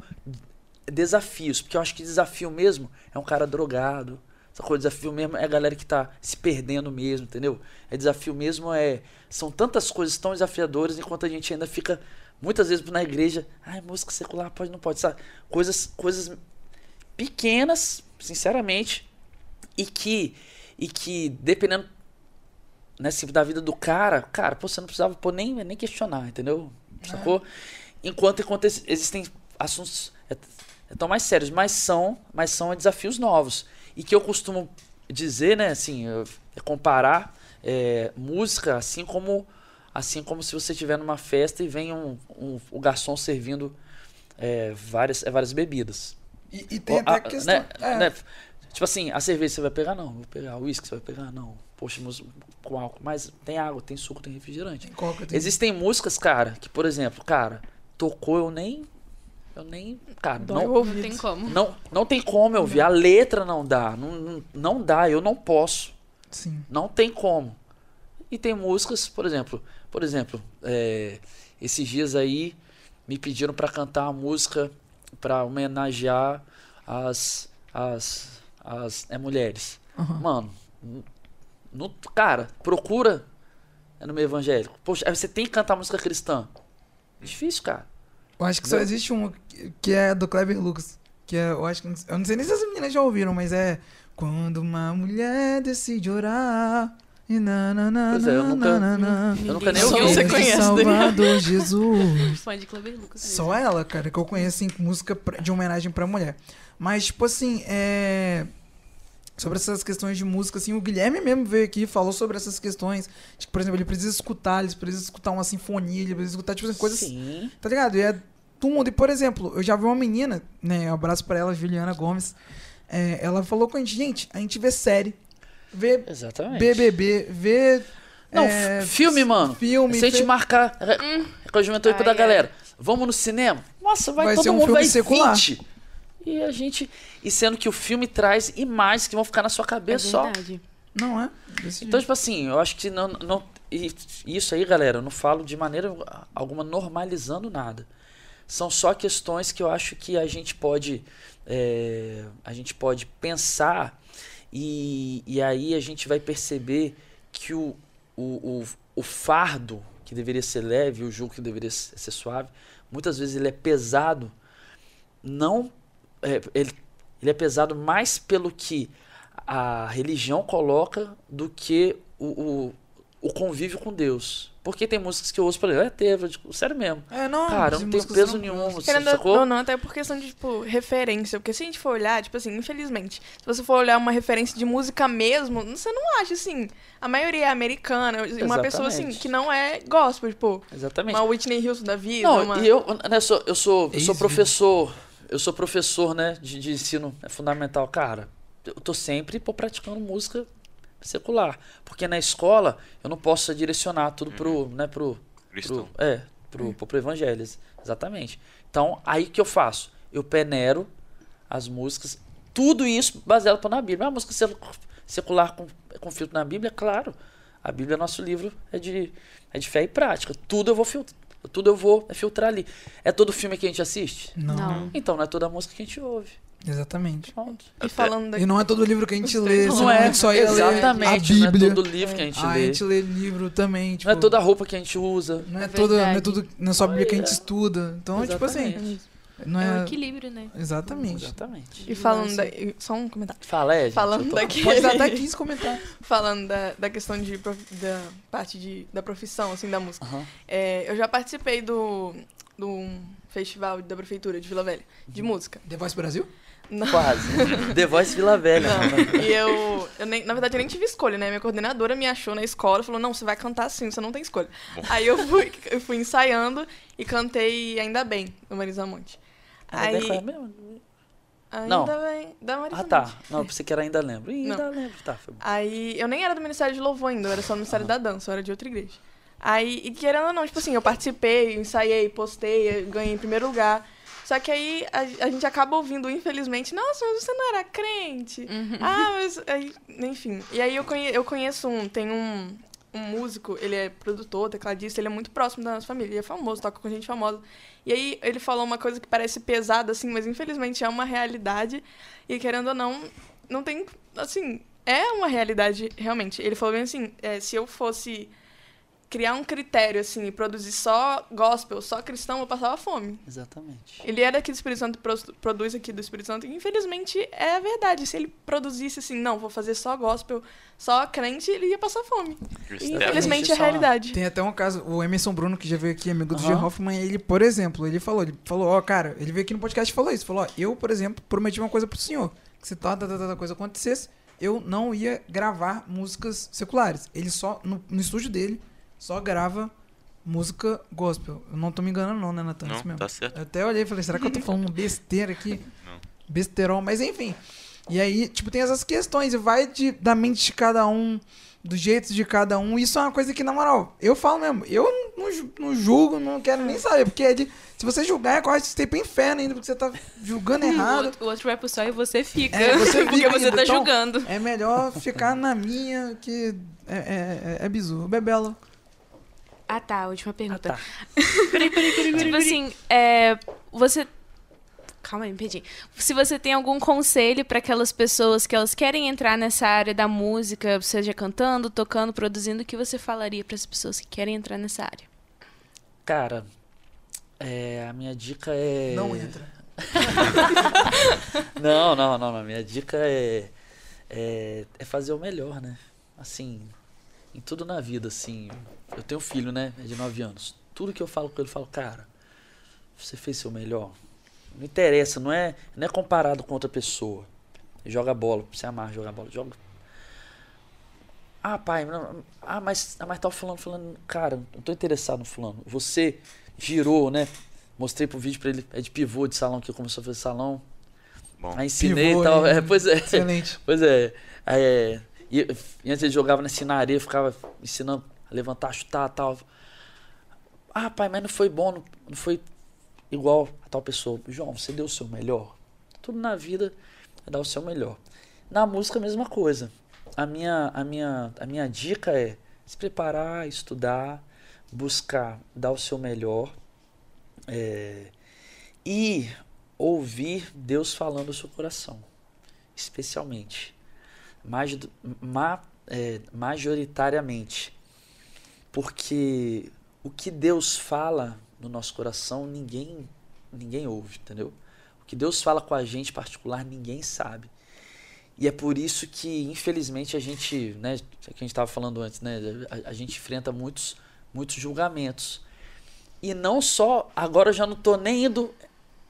desafios, porque eu acho que desafio mesmo é um cara drogado. Essa coisa, desafio mesmo é a galera que tá se perdendo mesmo, entendeu? É desafio mesmo é são tantas coisas tão desafiadoras enquanto a gente ainda fica muitas vezes na igreja, ai, música secular pode não pode, sabe? Coisas coisas pequenas, sinceramente, e que e que dependendo né, assim, da vida do cara, cara, pô, você não precisava pô, nem, nem questionar, entendeu? Sacou? Enquanto, enquanto ex- existem assuntos é, é tão mais sérios, mas são, mas são desafios novos. E que eu costumo dizer, né, assim, é comparar é, música assim como assim como se você estiver numa festa e vem um, um- o garçom servindo é, várias, é, várias bebidas. E, e tem até a- a questão. né, é, né, tipo assim, a cerveja você vai pegar? Não. Vou pegar. O uísque você vai pegar? Não. Poxa, mus- com álcool. Mas tem água, tem suco, tem refrigerante. tem coca, tem- Existem músicas, cara, que, por exemplo, cara, tocou, eu nem. Eu nem. Cara, Dói não. Não tem como. não, não tem como eu ouvir. A letra não dá. Não, não, dá, eu não posso. Sim. Não tem como. E tem músicas, por exemplo, por exemplo, é, esses dias aí me pediram pra cantar uma música pra homenagear as as as é, mulheres. Aham. Mano, no, cara, procura no meio evangélico. Poxa, aí você tem que cantar música cristã. Difícil, cara. Eu acho que só existe um que- é do Kleber Lucas. Que é, eu acho que. Eu não sei nem se as meninas já ouviram, mas é. Quando uma mulher decide orar. E na, na, na, Pois é, eu na, nunca- na, na, na, Eu nunca nem ouvi. você conhece, Salvador Jesus. Fã de Clube Lucas. Só ela, cara, que eu conheço em música de homenagem pra mulher. Mas, tipo assim, é. Sobre essas questões de música, assim, o Guilherme mesmo veio aqui e falou sobre essas questões. De que, por exemplo, ele precisa escutar, ele precisa escutar uma sinfonia, ele precisa escutar, tipo assim, coisas. Sim. Tá ligado? E é do mundo. E, por exemplo, eu já vi uma menina, né? Um abraço pra ela, Juliana Gomes. é, ela falou com a gente, gente, a gente vê série, vê Exatamente. BBB, vê Não, é, filme, mano. Filme. Se a gente fe- marcar. Hum, reconhecimento aí Ai, da galera. Vamos no cinema? Nossa, vai, Vai todo ser um mundo, filme vai secular. 20. E a gente. E sendo que o filme traz imagens que vão ficar na sua É cabeça só. verdade. Não é? Desse Então, jeito. tipo assim, eu acho que não. não e isso aí, galera, eu não falo de maneira alguma normalizando nada. São só questões que eu acho que a gente pode. é, a gente pode pensar e, e aí a gente vai perceber que o, o, o, o fardo que deveria ser leve, o jugo que deveria ser ser suave, muitas vezes ele é pesado, não. É, ele, ele é pesado mais pelo que a religião coloca do que o, o, o convívio com Deus. Porque tem músicas que eu ouço, por exemplo, é teve, eu digo, sério mesmo. É, não. Cara, não tem peso não- nenhum. você Querendo sacou? ou não, até por questão de, tipo, referência. Porque se a gente for olhar, tipo assim, infelizmente, se você for olhar uma referência de música mesmo, você não acha, assim, a maioria é americana. Uma pessoa, assim, Exatamente. que não é gospel, tipo, Exatamente. uma Whitney Houston da vida, Não, uma... e eu, né, sou, eu sou, eu sou professor, eu sou professor, né, de, de ensino fundamental, cara. Eu tô sempre pô, praticando música secular, porque na escola eu não posso direcionar tudo pro, né, pro, Cristão. pro é, pro, pro, pro evangelho, exatamente. Então, aí que eu faço? Eu peneiro as músicas, tudo isso baseado na Bíblia. Uma música sec- secular com, com filtro na Bíblia, claro. A Bíblia, nosso livro, é de, é de fé e prática. Tudo eu vou filtrar. Tudo eu vou filtrar ali. É todo filme que a gente assiste? Não. Não. Então não é toda música que a gente ouve. Exatamente. Pronto. E falando da... E não é todo livro que a gente lê, Não a é, só ia ler a exatamente. Bíblia. Não é todo livro que a gente Ah, a lê. gente lê livro também, tipo, Não é toda roupa que a gente usa. não é, É toda, não é tudo, não é só a Bíblia que a gente É. estuda. Então, tipo assim, Exatamente. Não É o é equilíbrio, né? exatamente. Exatamente. E falando da... Só um comentário. Fala, é, gente. Falando tô- daqui... Pode dar até 15 comentários. Falando da, da questão de... prof- da parte de, da profissão, assim, da música. Aham. É, eu já participei do... do festival da prefeitura de Vila Velha, de Uhum. música. The Voice Brasil? Não. Quase. The Voice Vila Velha. Não, e eu, eu nem, na verdade, eu nem tive escolha, né? Minha coordenadora me achou na escola e falou: não, você vai cantar assim, você não tem escolha. Aí eu fui, eu fui ensaiando e cantei Ainda Bem, do Marisa Monte. Ainda bem qual é Aí, mesmo? ainda Não. bem, da Marisa Ah, tá. Não, eu pensei que era ainda lembro. Não. ainda lembro. Tá, foi bom. Aí eu nem era do Ministério de Louvor ainda, eu era só do Ministério da Dança, eu era de outra igreja. Aí, e querendo ou não, tipo assim, eu participei, ensaiei, postei, ganhei em primeiro lugar. Só que aí a, a gente acaba ouvindo, infelizmente, nossa, mas você não era crente. Ah, mas. Aí, enfim. E aí eu, conhe, eu conheço um, tem um, um músico, ele é produtor, tecladista, ele é muito próximo da nossa família, ele é famoso, toca com gente famosa. E aí ele falou uma coisa que parece pesada, assim, mas infelizmente é uma realidade. E querendo ou não, não tem. Assim, é uma realidade, realmente. Ele falou bem assim: é, se eu fosse criar um critério, assim, e produzir só gospel, só cristão, eu passava fome. Exatamente. Ele era aqui do Espírito Santo, pro- produz aqui do Espírito Santo, e infelizmente é a verdade. Se ele produzisse assim, não, vou fazer só gospel, só crente, ele ia passar fome. E infelizmente é a realidade. Tem até um caso, o Emerson Bruno, que já veio aqui, amigo do G. Aham. Hoffman, ele, por exemplo, ele falou, ele falou, ó, cara, ele veio aqui no podcast e falou isso, falou, ó, eu, por exemplo, prometi uma coisa pro senhor, que se tal, tal, tal, tal coisa acontecesse, eu não ia gravar músicas seculares. Ele só, no, no estúdio dele, só grava música gospel. Eu não tô me enganando não, né, Natan? Não, Isso mesmo. tá certo. Eu até olhei e falei, será que eu tô falando besteira aqui? Não. Besterol, mas enfim. E aí, tipo, tem essas questões, e vai de, da mente de cada um, do jeito de cada um. Isso é uma coisa que, na moral, eu falo mesmo, eu não, não ju- não julgo, não quero nem saber, porque é de, se você julgar, é quase que você tem pro inferno ainda, porque você tá julgando O errado. outro, o outro vai pro céu e você fica. É, você porque fica você ainda. tá Então, julgando. É melhor ficar na minha, que é, é, é, é bizu. Bebelo. Ah, tá. A última Ah, pergunta. tá. Tipo assim, é, você. Calma aí, me perdi. Se você tem algum conselho para aquelas pessoas que elas querem entrar nessa área da música, seja cantando, tocando, produzindo, o que você falaria para as pessoas que querem entrar nessa área? Cara, é, a minha dica é. Não entra. Não, não, não, não. Minha dica é, é, é fazer o melhor, né? Assim, em tudo na vida, assim. Eu tenho um filho, né? É de 9 anos. Tudo que eu falo com ele, eu falo, cara, você fez seu melhor. Não interessa, não é, não é comparado com outra pessoa. Joga bola, você amar jogar bola, joga. Ah, pai, não, ah, mas, ah, mas tá o fulano falando, cara, não tô interessado no fulano. Você girou, né? Mostrei pro vídeo pra ele, é de pivô de salão que começou a fazer salão. Bom, Aí ensinei Pivô, e tal. É, pois é. Excelente. Pois é. Aí, é, e, e antes ele jogava na areia, ficava ensinando a levantar, chutar, tal. Ah, pai, mas não foi bom, não, não foi igual a tal pessoa. João, você deu o seu melhor. Tudo na vida é dar o seu melhor. Na música a mesma coisa. A minha a minha a minha dica é se preparar, estudar, buscar dar o seu melhor é, e ouvir Deus falando no seu coração, especialmente, ma, é, majoritariamente, porque o que Deus fala no nosso coração ninguém ninguém ouve, entendeu? O que Deus fala com a gente particular ninguém sabe. E é por isso que, infelizmente, a gente, né, é que a gente estava falando antes, né, a, a, gente enfrenta muitos, muitos julgamentos. E não só, agora eu já não estou nem indo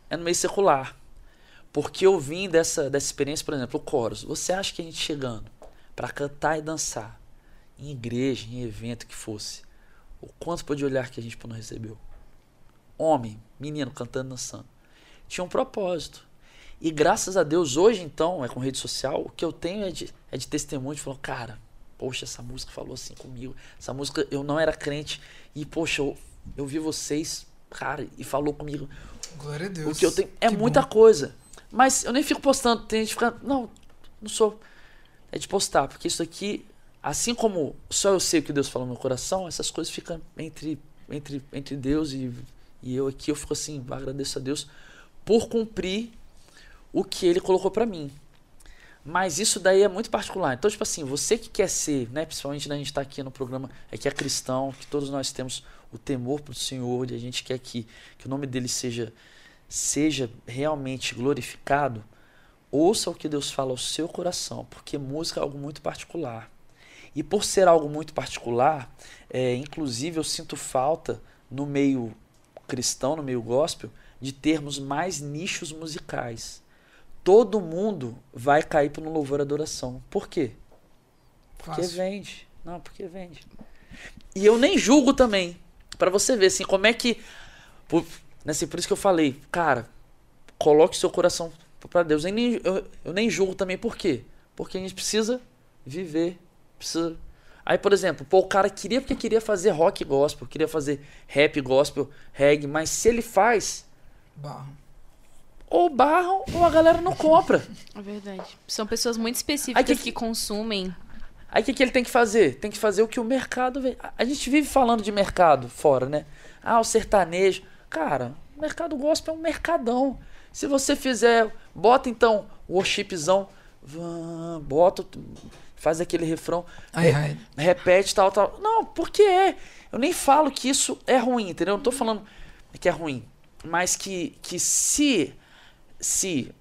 é no meio secular. Porque eu vim dessa, dessa experiência, por exemplo, o Coros. Você acha que a gente chegando para cantar e dançar em igreja, em evento que fosse, o quanto de olhar que a gente não recebeu? Homem, menino cantando e dançando. Tinha um propósito. E graças a Deus, hoje então, é com rede social, o que eu tenho é de, é de testemunho de falar, cara, poxa, essa música falou assim comigo. Essa música eu não era crente e, poxa, eu, eu vi vocês, cara, e falou comigo. Glória a Deus. O que eu tenho é que muita bom. coisa. Mas eu nem fico postando, tem gente ficando, não, não sou. É de postar, porque isso aqui, assim como só eu sei o que Deus falou no meu coração, essas coisas ficam entre, entre, entre Deus e, e eu aqui. Eu fico assim, agradeço a Deus por cumprir o que ele colocou para mim. Mas isso daí é muito particular. Então, tipo assim, você que quer ser, né, principalmente né, a gente está aqui no programa, é que é cristão, que todos nós temos o temor para o Senhor e a gente quer que, que o nome dele seja, seja realmente glorificado, ouça o que Deus fala ao seu coração, porque música é algo muito particular. E por ser algo muito particular, é, inclusive eu sinto falta no meio cristão, no meio gospel, de termos mais nichos musicais todo mundo vai cair para um louvor e adoração. Por quê? Porque Fácil. vende. Não, porque vende. E eu nem julgo também. para você ver, assim, como é que. Por, né, assim, por isso que eu falei, cara, coloque seu coração para Deus. Eu nem, eu, eu nem julgo também, por quê? Porque a gente precisa viver. Precisa. Aí, por exemplo, pô, o cara queria porque queria fazer rock gospel, queria fazer rap gospel, reggae, mas se ele faz. Barro ou barram ou a galera não compra. É verdade. São pessoas muito específicas que, que, consumem. Aí o que, que ele tem que fazer? Tem que fazer o que o mercado vê. A gente vive falando de mercado fora, né? Ah, o sertanejo. Cara, o mercado gospel é um mercadão. Se você fizer, bota então o worshipzão, bota, faz aquele refrão, ai, ai. repete tal, tal. Não, porque é. Eu nem falo que isso é ruim, entendeu? Eu não tô falando que é ruim. Mas que, que se se.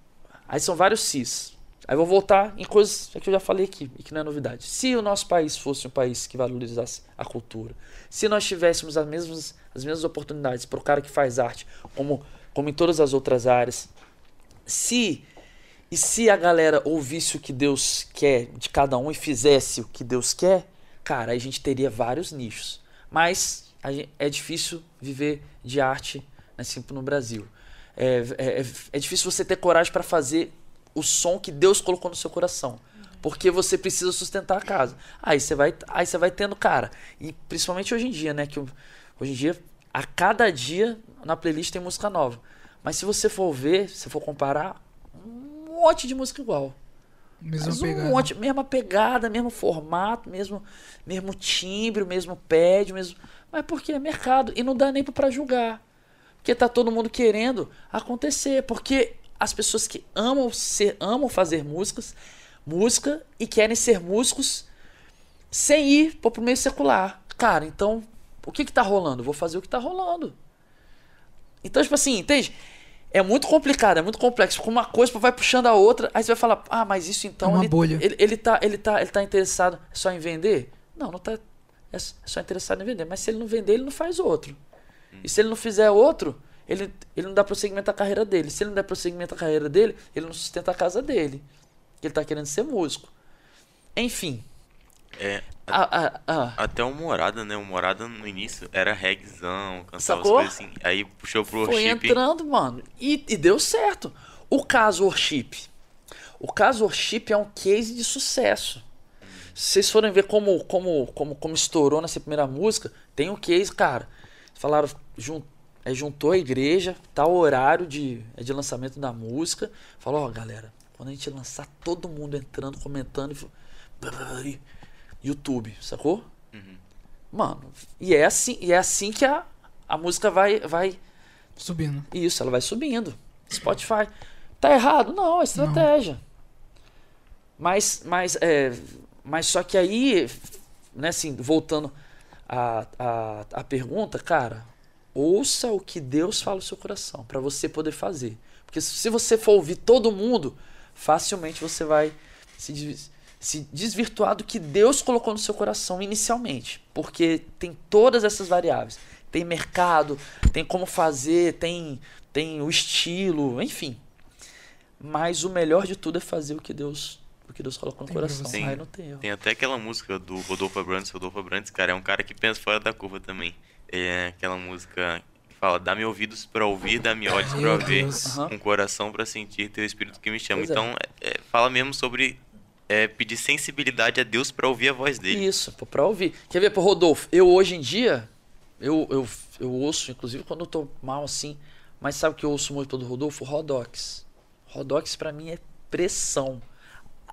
Aí são vários sis. Aí vou voltar em coisas que eu já falei aqui e que não é novidade. Se o nosso país fosse um país que valorizasse a cultura, se nós tivéssemos as mesmas, as mesmas oportunidades para o cara que faz arte, como, como em todas as outras áreas, se e se a galera ouvisse o que Deus quer de cada um e fizesse o que Deus quer, cara, a gente teria vários nichos. Mas gente, é difícil viver de arte assim, no Brasil. É, é, é, é difícil você ter coragem para fazer o som que Deus colocou no seu coração. Porque você precisa sustentar a casa. Aí você vai, aí você vai tendo, cara. E principalmente hoje em dia, né? Que hoje em dia, a cada dia na playlist tem música nova. Mas se você for ver, se for comparar, um monte de música igual. Mesma Mas um pegada. monte, mesma pegada, mesmo formato, mesmo, mesmo timbre, mesmo pad, mesmo. Mas porque é mercado. E não dá nem para julgar. Porque tá todo mundo querendo acontecer. Porque as pessoas que amam ser, amam fazer músicas, música e querem ser músicos sem ir pro meio secular. Cara, então, o que que tá rolando? vou fazer o que tá rolando. Então, tipo assim, entende? É muito complicado, é muito complexo. Porque uma coisa vai puxando a outra, aí você vai falar, ah, mas isso então. É uma ele, bolha. Ele, ele, tá, ele, tá, ele tá interessado só em vender? Não, não tá. É só interessado em vender. Mas se ele não vender, ele não faz outro. E se ele não fizer outro, ele, ele não dá prosseguimento à carreira dele. Se ele não der prosseguimento à carreira dele, ele não sustenta a casa dele. Ele tá querendo ser músico. Enfim. É. A, a, a, até o Morada, né? O Morada no início era regzão, cantava Sacou? as coisas assim. Aí puxou pro Foi worship. entrando, mano. E, e deu certo. O caso worship. O caso worship é um case de sucesso. Se vocês forem ver como, como, como, como estourou nessa primeira música, tem o case, cara. Falaram, jun, é, juntou a igreja, tal horário de, é de lançamento da música. Falou, ó, galera, quando a gente lançar, todo mundo entrando, comentando. e- YouTube, sacou? Mano, e é assim, e é assim que a, a música vai, vai. Subindo. Isso, ela vai subindo. Spotify. Tá errado? Não, é estratégia. Mas, mas, é, mas só que aí, né, assim, voltando à, à, à pergunta, cara, ouça o que Deus fala no seu coração, para você poder fazer. Porque se você for ouvir todo mundo, facilmente você vai se, se desvirtuar do que Deus colocou no seu coração inicialmente. Porque tem todas essas variáveis. Tem mercado, tem como fazer, tem, tem o estilo, enfim. Mas o melhor de tudo é fazer o que Deus, o que Deus colocou no Tem coração. Aí não tem erro. Tem até aquela música do Rodolfo Abrantes. Rodolfo Abrantes, cara, é um cara que pensa fora da curva também. É aquela música que fala: dá-me ouvidos pra ouvir, dá-me olhos pra Meu ver, um coração pra sentir teu espírito que me chama. Pois é. então, é, é, fala mesmo sobre é, pedir sensibilidade a Deus pra ouvir a voz dele. Isso, pô, pra ouvir. Quer ver, pô, Rodolfo, eu hoje em dia, eu, eu, eu ouço, inclusive quando eu tô mal assim, mas sabe o que eu ouço muito do Rodolfo? Rodox. Rodox pra mim é pressão.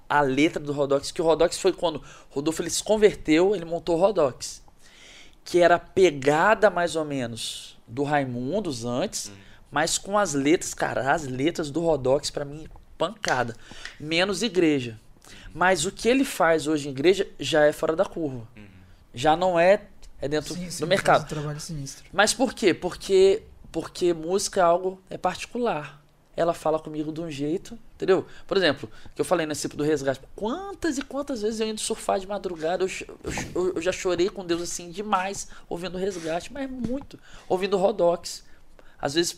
A letra do Rodox, que o Rodox foi quando Rodolfo ele se converteu, ele montou o Rodox. Que era pegada mais ou menos do Raimundos antes, mas com as letras, cara, as letras do Rodox pra mim pancada. Menos igreja. Mas o que ele faz hoje em igreja já é fora da curva. Já não é, é dentro Sim, sim, do mercado. faz um trabalho sinistro. Mas por quê? Porque, porque música é algo é particular. Ela fala comigo de um jeito, entendeu? Por exemplo, que eu falei nesse do resgate. Quantas e quantas vezes eu indo surfar de madrugada, eu, eu, eu- já chorei com Deus assim demais ouvindo resgate, mas muito. Ouvindo Rodox. Às vezes,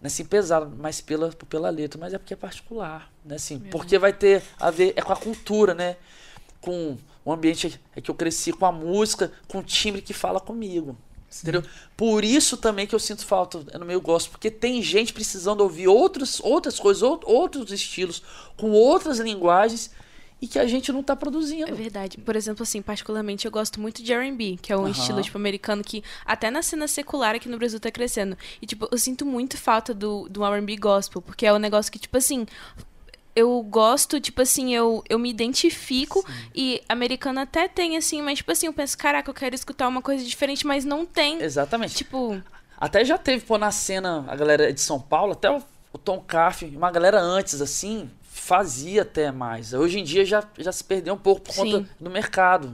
né, assim, pesado, mas pela, pela letra, mas é porque é particular, né, assim, porque vai ter a ver, é com a cultura, né, com o ambiente é que eu cresci, com a música, com o timbre que fala comigo, entendeu? Por isso também que eu sinto falta no meu gosto, porque tem gente precisando ouvir outros, outras coisas, ou- outros estilos, com outras linguagens, e que a gente não tá É produzindo. verdade. Por exemplo, assim, particularmente eu gosto muito de R&B, que é um estilo, tipo, americano que até na cena secular aqui no Brasil tá crescendo. E, tipo, eu sinto muito falta do, do R&B gospel, porque é um negócio que, tipo assim... Eu gosto, tipo assim, eu, eu me identifico e americano até tem, assim, mas, tipo assim, eu penso, caraca, eu quero escutar uma coisa diferente, mas não tem. Exatamente. Tipo, Até já teve, pô, na cena, a galera de São Paulo, até o, o Tom Caff, uma galera antes, assim, fazia até mais. Hoje em dia já, já se perdeu um pouco por Sim. conta do mercado,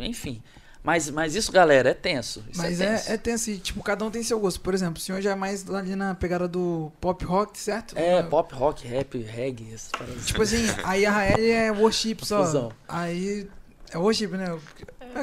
enfim. Mas, mas isso, galera, é tenso. Isso Mas é é, tenso. é tenso e, tipo, cada um tem seu gosto. Por exemplo, o senhor já é mais ali na pegada do pop rock, certo? É, pop, rock, rap, reggae, essas paradas. Tipo assim, aí a Raeli é worship só. Fusão. Aí. É worship, né?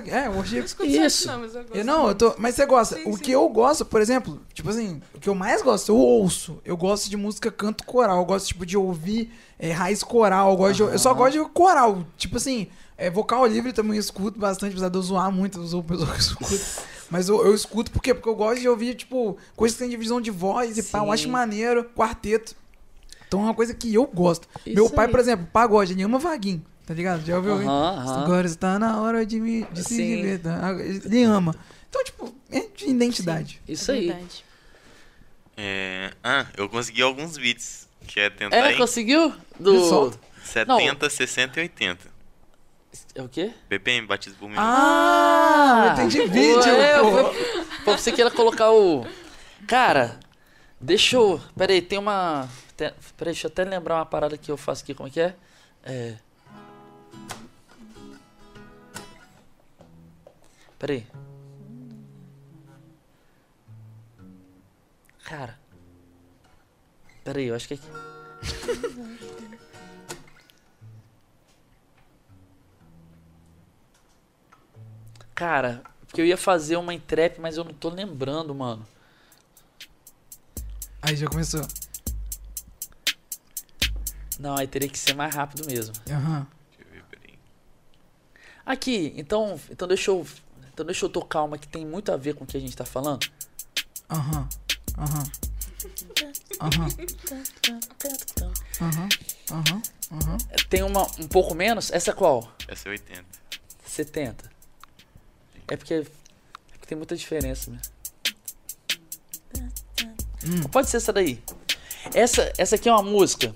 É, worship. Isso. Não, mas eu gosto Eu não, eu tô. Mas você gosta. Sim, o sim. que eu gosto, por exemplo, tipo assim, o que eu mais gosto, eu ouço. Eu gosto de música canto coral. Eu gosto, tipo, de ouvir é, raiz coral. Eu, gosto de- eu só gosto de coral. Tipo assim, é, vocal livre também eu escuto bastante, apesar de eu zoar muito, eu zoo o pessoal que escuta. Mas eu, eu escuto por quê? Porque eu gosto de ouvir, tipo, coisas que tem divisão de voz e pá, eu acho Sim. maneiro, quarteto. Então é uma coisa que eu gosto. Isso Meu pai, aí. por exemplo, pagode, ele ama vaguinho. Tá ligado? Já ouviu? hein? Aham, aham. Agora está na hora de, me, de se Sim. divertir. Ele ama. Então, tipo, é de identidade. Isso é aí. verdade. É, Ah, eu consegui alguns beats. Que é tentar É, conseguiu? Do. solta. 70, 60 e 80. É o quê? BPM, batismo por minuto. Ah, eu entendi vídeo. Ué, pô. eu- Pô, você queira colocar o. Cara, deixa eu. Pera aí, tem uma. Tem... Pera aí, deixa eu até lembrar uma parada que eu faço aqui, como é que é? É. Pera aí. Cara. Pera aí, eu acho que é aqui. Cara, porque eu ia fazer uma entrep, mas eu não tô lembrando, mano. Aí já começou. Não, aí teria que ser mais rápido mesmo. Aham. Deixa eu ver, peraí. Aqui, então, então deixa eu, então deixa eu tocar uma que tem muito a ver com o que a gente tá falando. Aham. Aham. Aham. Aham. Aham. Aham. Tem uma um pouco menos. Essa é qual? Essa é 80. 70. É porque, é porque tem muita diferença, né? Pode ser essa daí. Essa, essa aqui é uma música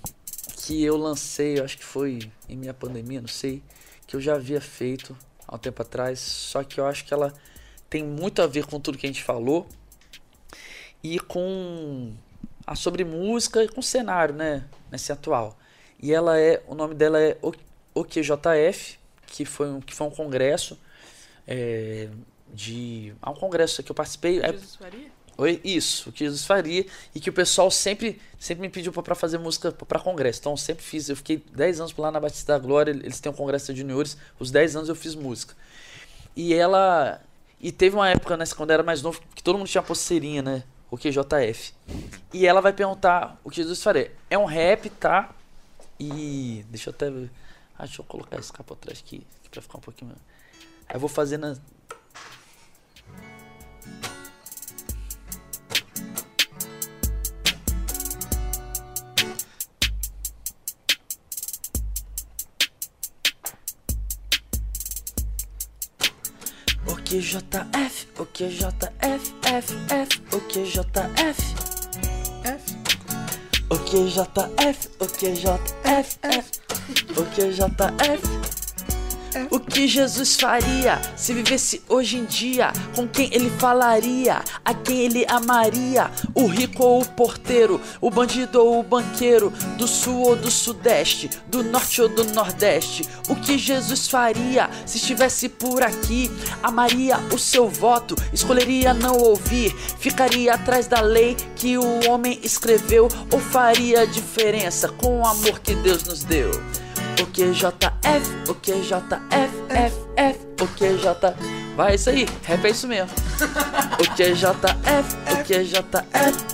que eu lancei, eu acho que foi em minha pandemia, não sei, que eu já havia feito há um tempo atrás, só que eu acho que ela tem muito a ver com tudo que a gente falou e com a sobre música e com o cenário, né, nesse atual. E ela é, o nome dela é O- OQJF, que foi um, que foi um congresso é, de, ah, um congresso que eu participei, é, Jesus Faria? Oi, isso, o que Jesus faria e que o pessoal sempre, sempre me pediu pra- pra fazer música pra congresso. Então eu sempre fiz, eu fiquei 10 anos lá na Batista da Glória, eles têm um congresso de juniores, os 10 anos eu fiz música. E ela e teve uma época nessa quando eu era mais novo que todo mundo tinha pulseirinha, né? O QJF. E ela vai perguntar o que Jesus faria. É um rap, tá? E deixa eu até ver. Ah, deixa eu colocar esse capa atrás aqui, aqui pra ficar um pouquinho. Vou fazer na O QJF, o QJF, F, F, o QJF, F. o QJF, o QJF, F, o QJF. O que Jesus faria se vivesse hoje em dia? Com quem ele falaria? A quem ele amaria? O rico ou o porteiro? O bandido ou o banqueiro? Do sul ou do sudeste? Do norte ou do nordeste? O que Jesus faria se estivesse por aqui? Amaria o seu voto? Escolheria não ouvir? Ficaria atrás da lei que o homem escreveu? Ou faria diferença com o amor que Deus nos deu? O QJF, o QJF, F, F, o QJ. Vai isso aí, rap é isso mesmo. O QJF, o QJF,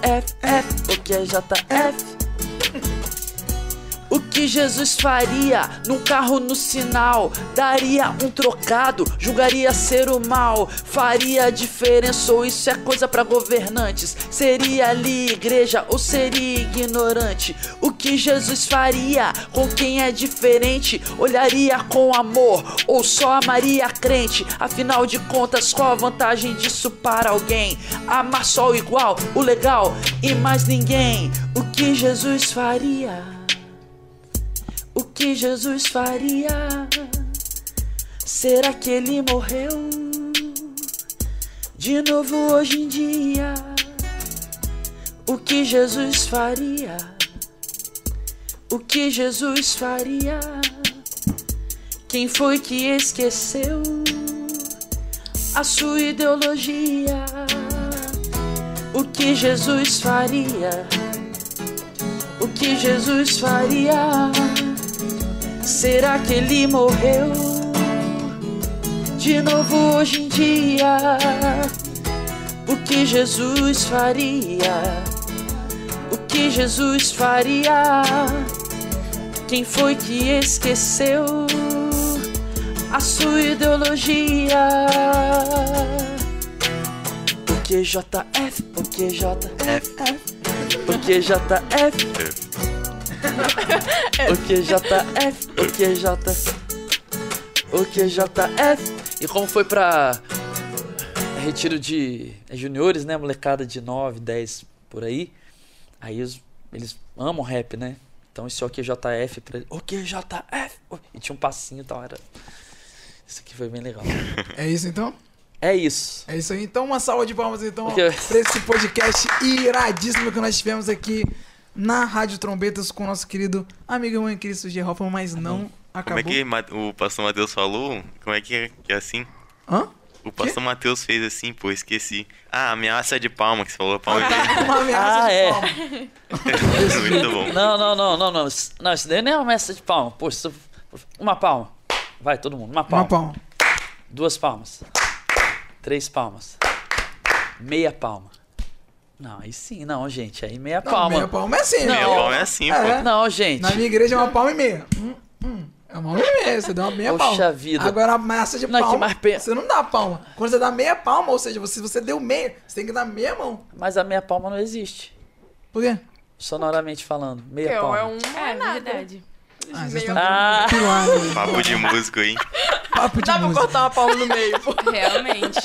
F, F, o QJF. O que Jesus faria num carro no sinal? Daria um trocado, julgaria ser o mal, faria diferença ou isso é coisa pra governantes? Seria ali igreja ou seria ignorante? O que Jesus faria com quem é diferente? Olharia com amor ou só amaria crente? Afinal de contas, qual a vantagem disso para alguém? Amar só o igual, o legal e mais ninguém. O que Jesus faria? O que Jesus faria? Será que ele morreu de novo hoje em dia? O que Jesus faria? O que Jesus faria? Quem foi que esqueceu a sua ideologia? O que Jesus faria? O que Jesus faria? Será que ele morreu de novo hoje em dia? O que Jesus faria? O que Jesus faria? Quem foi que esqueceu a sua ideologia? O QJF, o QJF, o QJF. O QJF, o QJ, o QJF. E como foi pra retiro de é, juniores, né? Molecada de 9, 10 por aí. Aí os- eles amam rap, né? Então esse OQJF pra ele. OQJF! E tinha um passinho e tal. Era... Isso aqui foi bem legal. É isso então? É isso. É isso aí. Então, uma salva de palmas então Porque- pra esse podcast iradíssimo que nós tivemos aqui na Rádio Trombetas com o nosso querido amigo e irmão em Cristo G. Hoffman, mas não Como acabou. é que o pastor Matheus falou? Como é que é, que é assim? Hã? O pastor Matheus fez assim, pô, esqueci. Ah, ameaça de palma, que você falou palma Uma ameaça Ah, de é. palma. Muito bom. Não, não, não, não, não. Isso- Não, isso daí nem é uma messa de palma. Pô, isso... uma palma. Vai, todo mundo. Uma palma. Uma palma. Duas palmas. Três palmas. Meia palma. Não, aí sim, não, gente. Aí meia Não, palma. meia palma é assim. Não. Meia palma é assim, É. pô. Não, gente. Na minha igreja é uma palma e meia. Hum, hum. É uma palma e meia. Você deu uma meia Poxa palma. vida. Agora a massa de Não, que palma, mais pe- você não dá palma. Quando você dá meia palma, ou seja, você- se você deu meia, você tem que dar meia mão. Mas a meia palma não existe. Por quê? Sonoramente falando. Meia É, palma. é um. É, nada. verdade. Ah, vocês estão Ah. pilar, né? Papo de músico aí. Papo de Dá pra música. cortar uma palma no meio, pô. Realmente.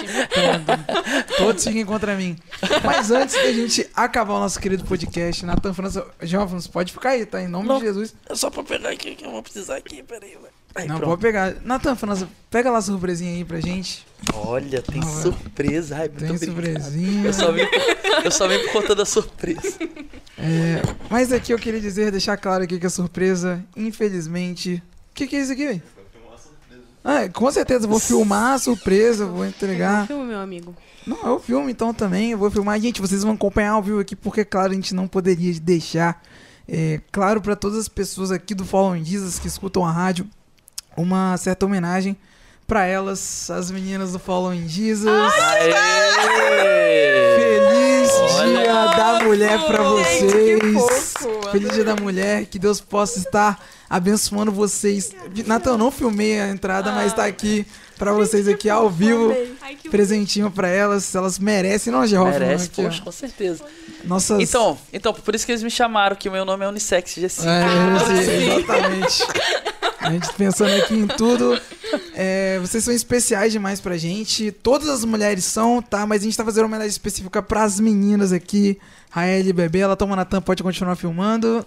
Todos fiquem contra mim. Mas antes da gente acabar o nosso querido podcast, Natan França, Jovens, pode ficar aí, tá? Em nome Não. de Jesus. É só pra pegar aqui que eu vou precisar aqui, peraí, velho. Aí, Não, pronto. pode pegar. Natan França, pega lá a surpresinha aí pra gente. Olha, tem velho. surpresa. Ai, muito Tem obrigado. surpresinha. Eu só, vim por, eu só vim por conta da surpresa. É, mas aqui eu queria dizer, deixar claro aqui que a surpresa, infelizmente. O que, que é isso aqui, velho? Ah, com certeza, eu vou filmar a surpresa, vou entregar. Filma, meu amigo. Não, eu filmo então também, eu vou filmar. Gente, vocês vão acompanhar ao vivo aqui, porque, claro, a gente não poderia deixar é, claro para todas as pessoas aqui do Following Jesus que escutam a rádio uma certa homenagem para elas, as meninas do Following Jesus. Feliz Olha. Dia da Mulher para vocês. Feliz Dia da Mulher, que Deus possa estar abençoando vocês. Natan, eu não filmei a entrada, mas tá aqui para vocês aqui ao vivo. Ai, Presentinho pra elas, elas merecem, não, Geraldo? Merece, Aqui, ó. poxa, com certeza. Nossas... Então, então, por isso que eles me chamaram, que o meu nome é Unissex G5. É, sim, exatamente. A gente pensando aqui em tudo. É, vocês são especiais demais pra gente. Todas as mulheres são, tá? Mas a gente tá fazendo uma homenagem específica pras meninas aqui. Rael e Bebê, ela toma na tampa, pode continuar filmando.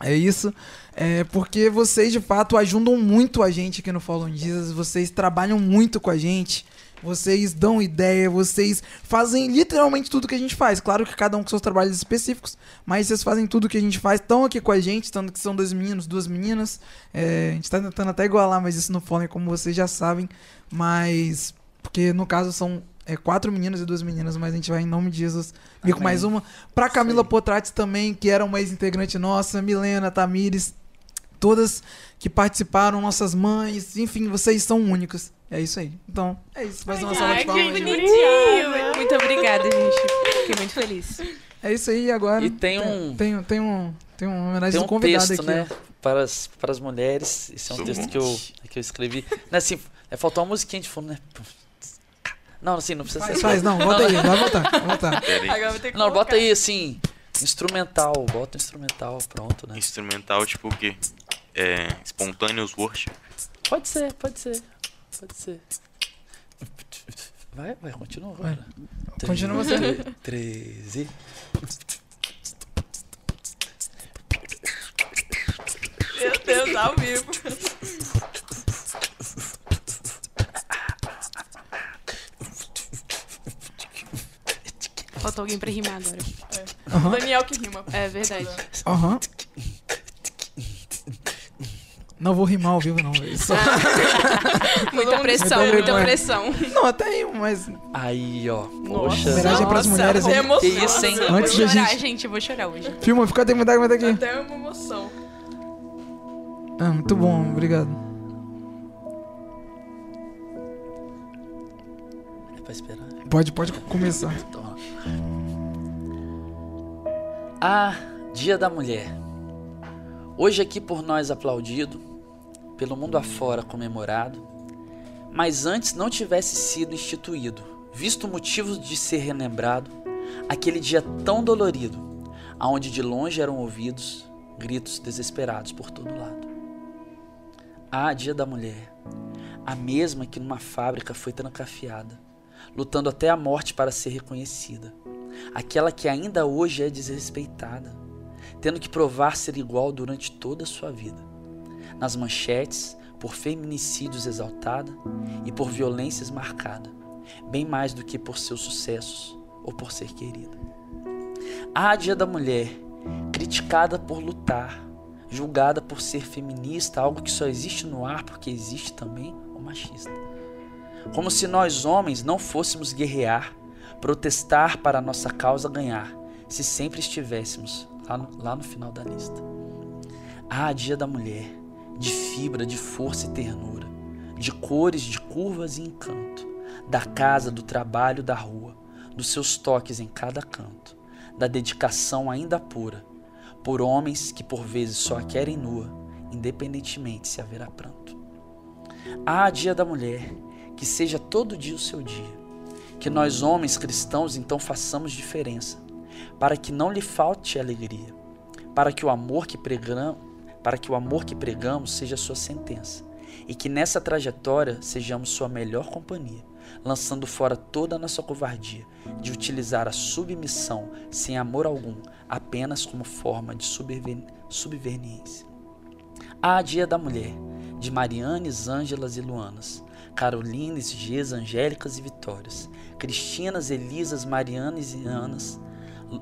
É isso. É porque vocês de fato ajudam muito a gente aqui no Follow Jesus. Vocês trabalham muito com a gente. Vocês dão ideia, vocês fazem literalmente tudo que a gente faz. Claro que cada um com seus trabalhos específicos, mas vocês fazem tudo que a gente faz. Estão aqui com a gente, tanto que são dois meninos, duas meninas. É, a gente tá tentando até igualar, mas isso não follow, como vocês já sabem. Mas. Porque no caso são é, quatro meninos e duas meninas, mas a gente vai em nome de Jesus vir com mais uma. Pra Camila aí. Potrati também, que era uma ex-integrante nossa, Milena, Tamires, todas que participaram, nossas mães, enfim, vocês são únicos. É isso aí. Então, é isso. Mais uma salva Ai, de que palmas. gente. bonitinho. Muito obrigada, gente. Fiquei muito feliz. É isso aí, agora. E tem um- Tem, tem um. Tem uma homenagem Tem do um convidado texto, aqui. né? Para as, para as mulheres. Esse é um texto que eu, que eu escrevi. Não, assim, é, faltou uma musiquinha de fundo, né? Não, assim, não precisa Faz, ser. faz, não, bota aí, vai botar, vai botar. Que Não, bota aí assim. Instrumental, bota um instrumental, pronto, né? Instrumental, tipo o quê? É. Spontaneous worship. Pode ser, pode ser. Pode ser. Vai, vai, continua Vai. agora. Continua você. Tre- Treze. Meu Deus, ao vivo. Faltou alguém pra rimar agora. Aham, Daniel que rima. É verdade. aham. Não vou rimar ao vivo, não. velho. Só- Muita pressão, muita mãe. pressão. Não, até rimo, mas. Aí, ó. Nossa. Poxa. Homenagem pras mulheres, hein? emoção. Que isso, hein? Vou Antes chorar, gente- gente. Eu vou chorar hoje. Filma, fica até dar aqui. Até uma emoção. Ah, muito bom, obrigado. É pra esperar. Pode, pode começar. Ah, Dia da Mulher. Hoje aqui por nós aplaudido, pelo mundo afora comemorado, mas antes não tivesse sido instituído, visto motivos de ser relembrado, aquele dia tão dolorido, aonde de longe eram ouvidos gritos desesperados por todo lado. Ah, Dia da Mulher, a mesma que numa fábrica foi trancafiada, lutando até a morte para ser reconhecida aquela que ainda hoje é desrespeitada, tendo que provar ser igual durante toda a sua vida. Nas manchetes, por feminicídios exaltada e por violências marcada, bem mais do que por seus sucessos ou por ser querida. A Dia da Mulher, criticada por lutar, julgada por ser feminista, algo que só existe no ar porque existe também o machista. Como se nós homens não fôssemos guerrear protestar para a nossa causa ganhar, se sempre estivéssemos lá no, lá no final da lista. Ah, dia da mulher, de fibra, de força e ternura, de cores, de curvas e encanto, da casa, do trabalho, da rua, dos seus toques em cada canto, da dedicação ainda pura, por homens que por vezes só a querem nua, independentemente se haverá pranto. Ah, dia da mulher, que seja todo dia o seu dia, que nós homens cristãos então façamos diferença, para que não lhe falte alegria, para que o amor que pregam- para que o amor que pregamos seja sua sentença, e que nessa trajetória sejamos sua melhor companhia, lançando fora toda a nossa covardia de utilizar a submissão sem amor algum, apenas como forma de. Há a Dia da Mulher, de Marianes, Ângelas e Luanas, Carolines, Ges, Angélicas e Vitórias, Cristinas, Elisas, Marianes e Anas,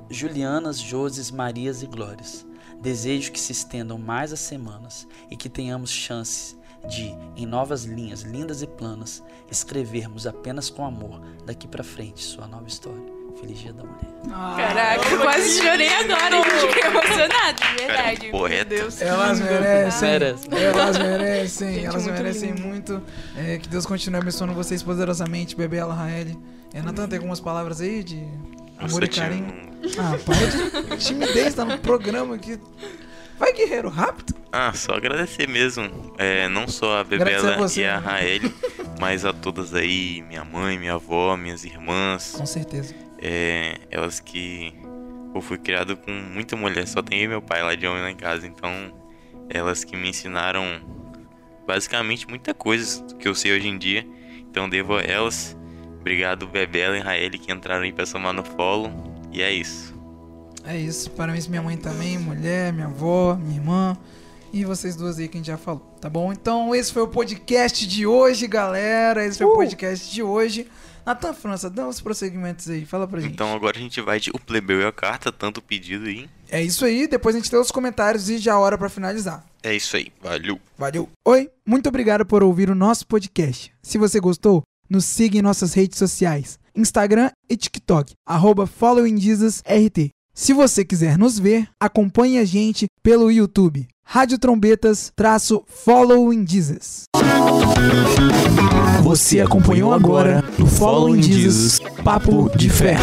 Julianas, Joses, Marias e Glórias. Desejo que se estendam mais as semanas e que tenhamos chances de, em novas linhas lindas e planas, escrevermos apenas com amor daqui pra frente sua nova história. Feliz Dia da Mulher. Caraca, eu quase chorei agora, gente. Fiquei emocionada, de verdade. Cara, poeta. Deus. Elas merecem. Merece. Elas merecem. Gente, elas muito merecem lindo. muito. É, que Deus continue abençoando vocês poderosamente, bebê Ela Raeli. É, Natan, tem algumas palavras aí de Eu amor e carinho? Ah, para de timidez, tá no programa aqui. Vai, guerreiro, rápido. Ah, só agradecer mesmo. É, não só a Agradecer a Bebela você, e a né? Raeli, mas a todas aí, minha mãe, minha avó, minhas irmãs. Com certeza. É, elas que eu fui criado com muita mulher, só tem eu meu pai lá de homem lá em casa, então elas que me ensinaram basicamente muita coisa que eu sei hoje em dia. Então devo a elas. Obrigado Bebela e Raeli que entraram aí pra somar no follow. E é isso. É isso. Parabéns minha mãe também, mulher, minha avó, minha irmã. E vocês duas aí que a gente já falou, tá bom? Então, esse foi o podcast de hoje, galera. Esse foi o podcast de hoje. Natan França, dá uns prosseguimentos aí. Fala pra gente. Então agora a gente vai de O Plebeu e a Carta, tanto pedido aí. É isso aí. Depois a gente tem os comentários e já a hora pra finalizar. É isso aí, valeu. Valeu. Oi, muito obrigado por ouvir o nosso podcast. Se você gostou, nos siga em nossas redes sociais, Instagram e TikTok, arroba followingjesusrt. Se você quiser nos ver, acompanhe a gente pelo YouTube, Rádio Trombetas, traço Following Jesus. Você acompanhou agora no Following Jesus, Papo de Fé.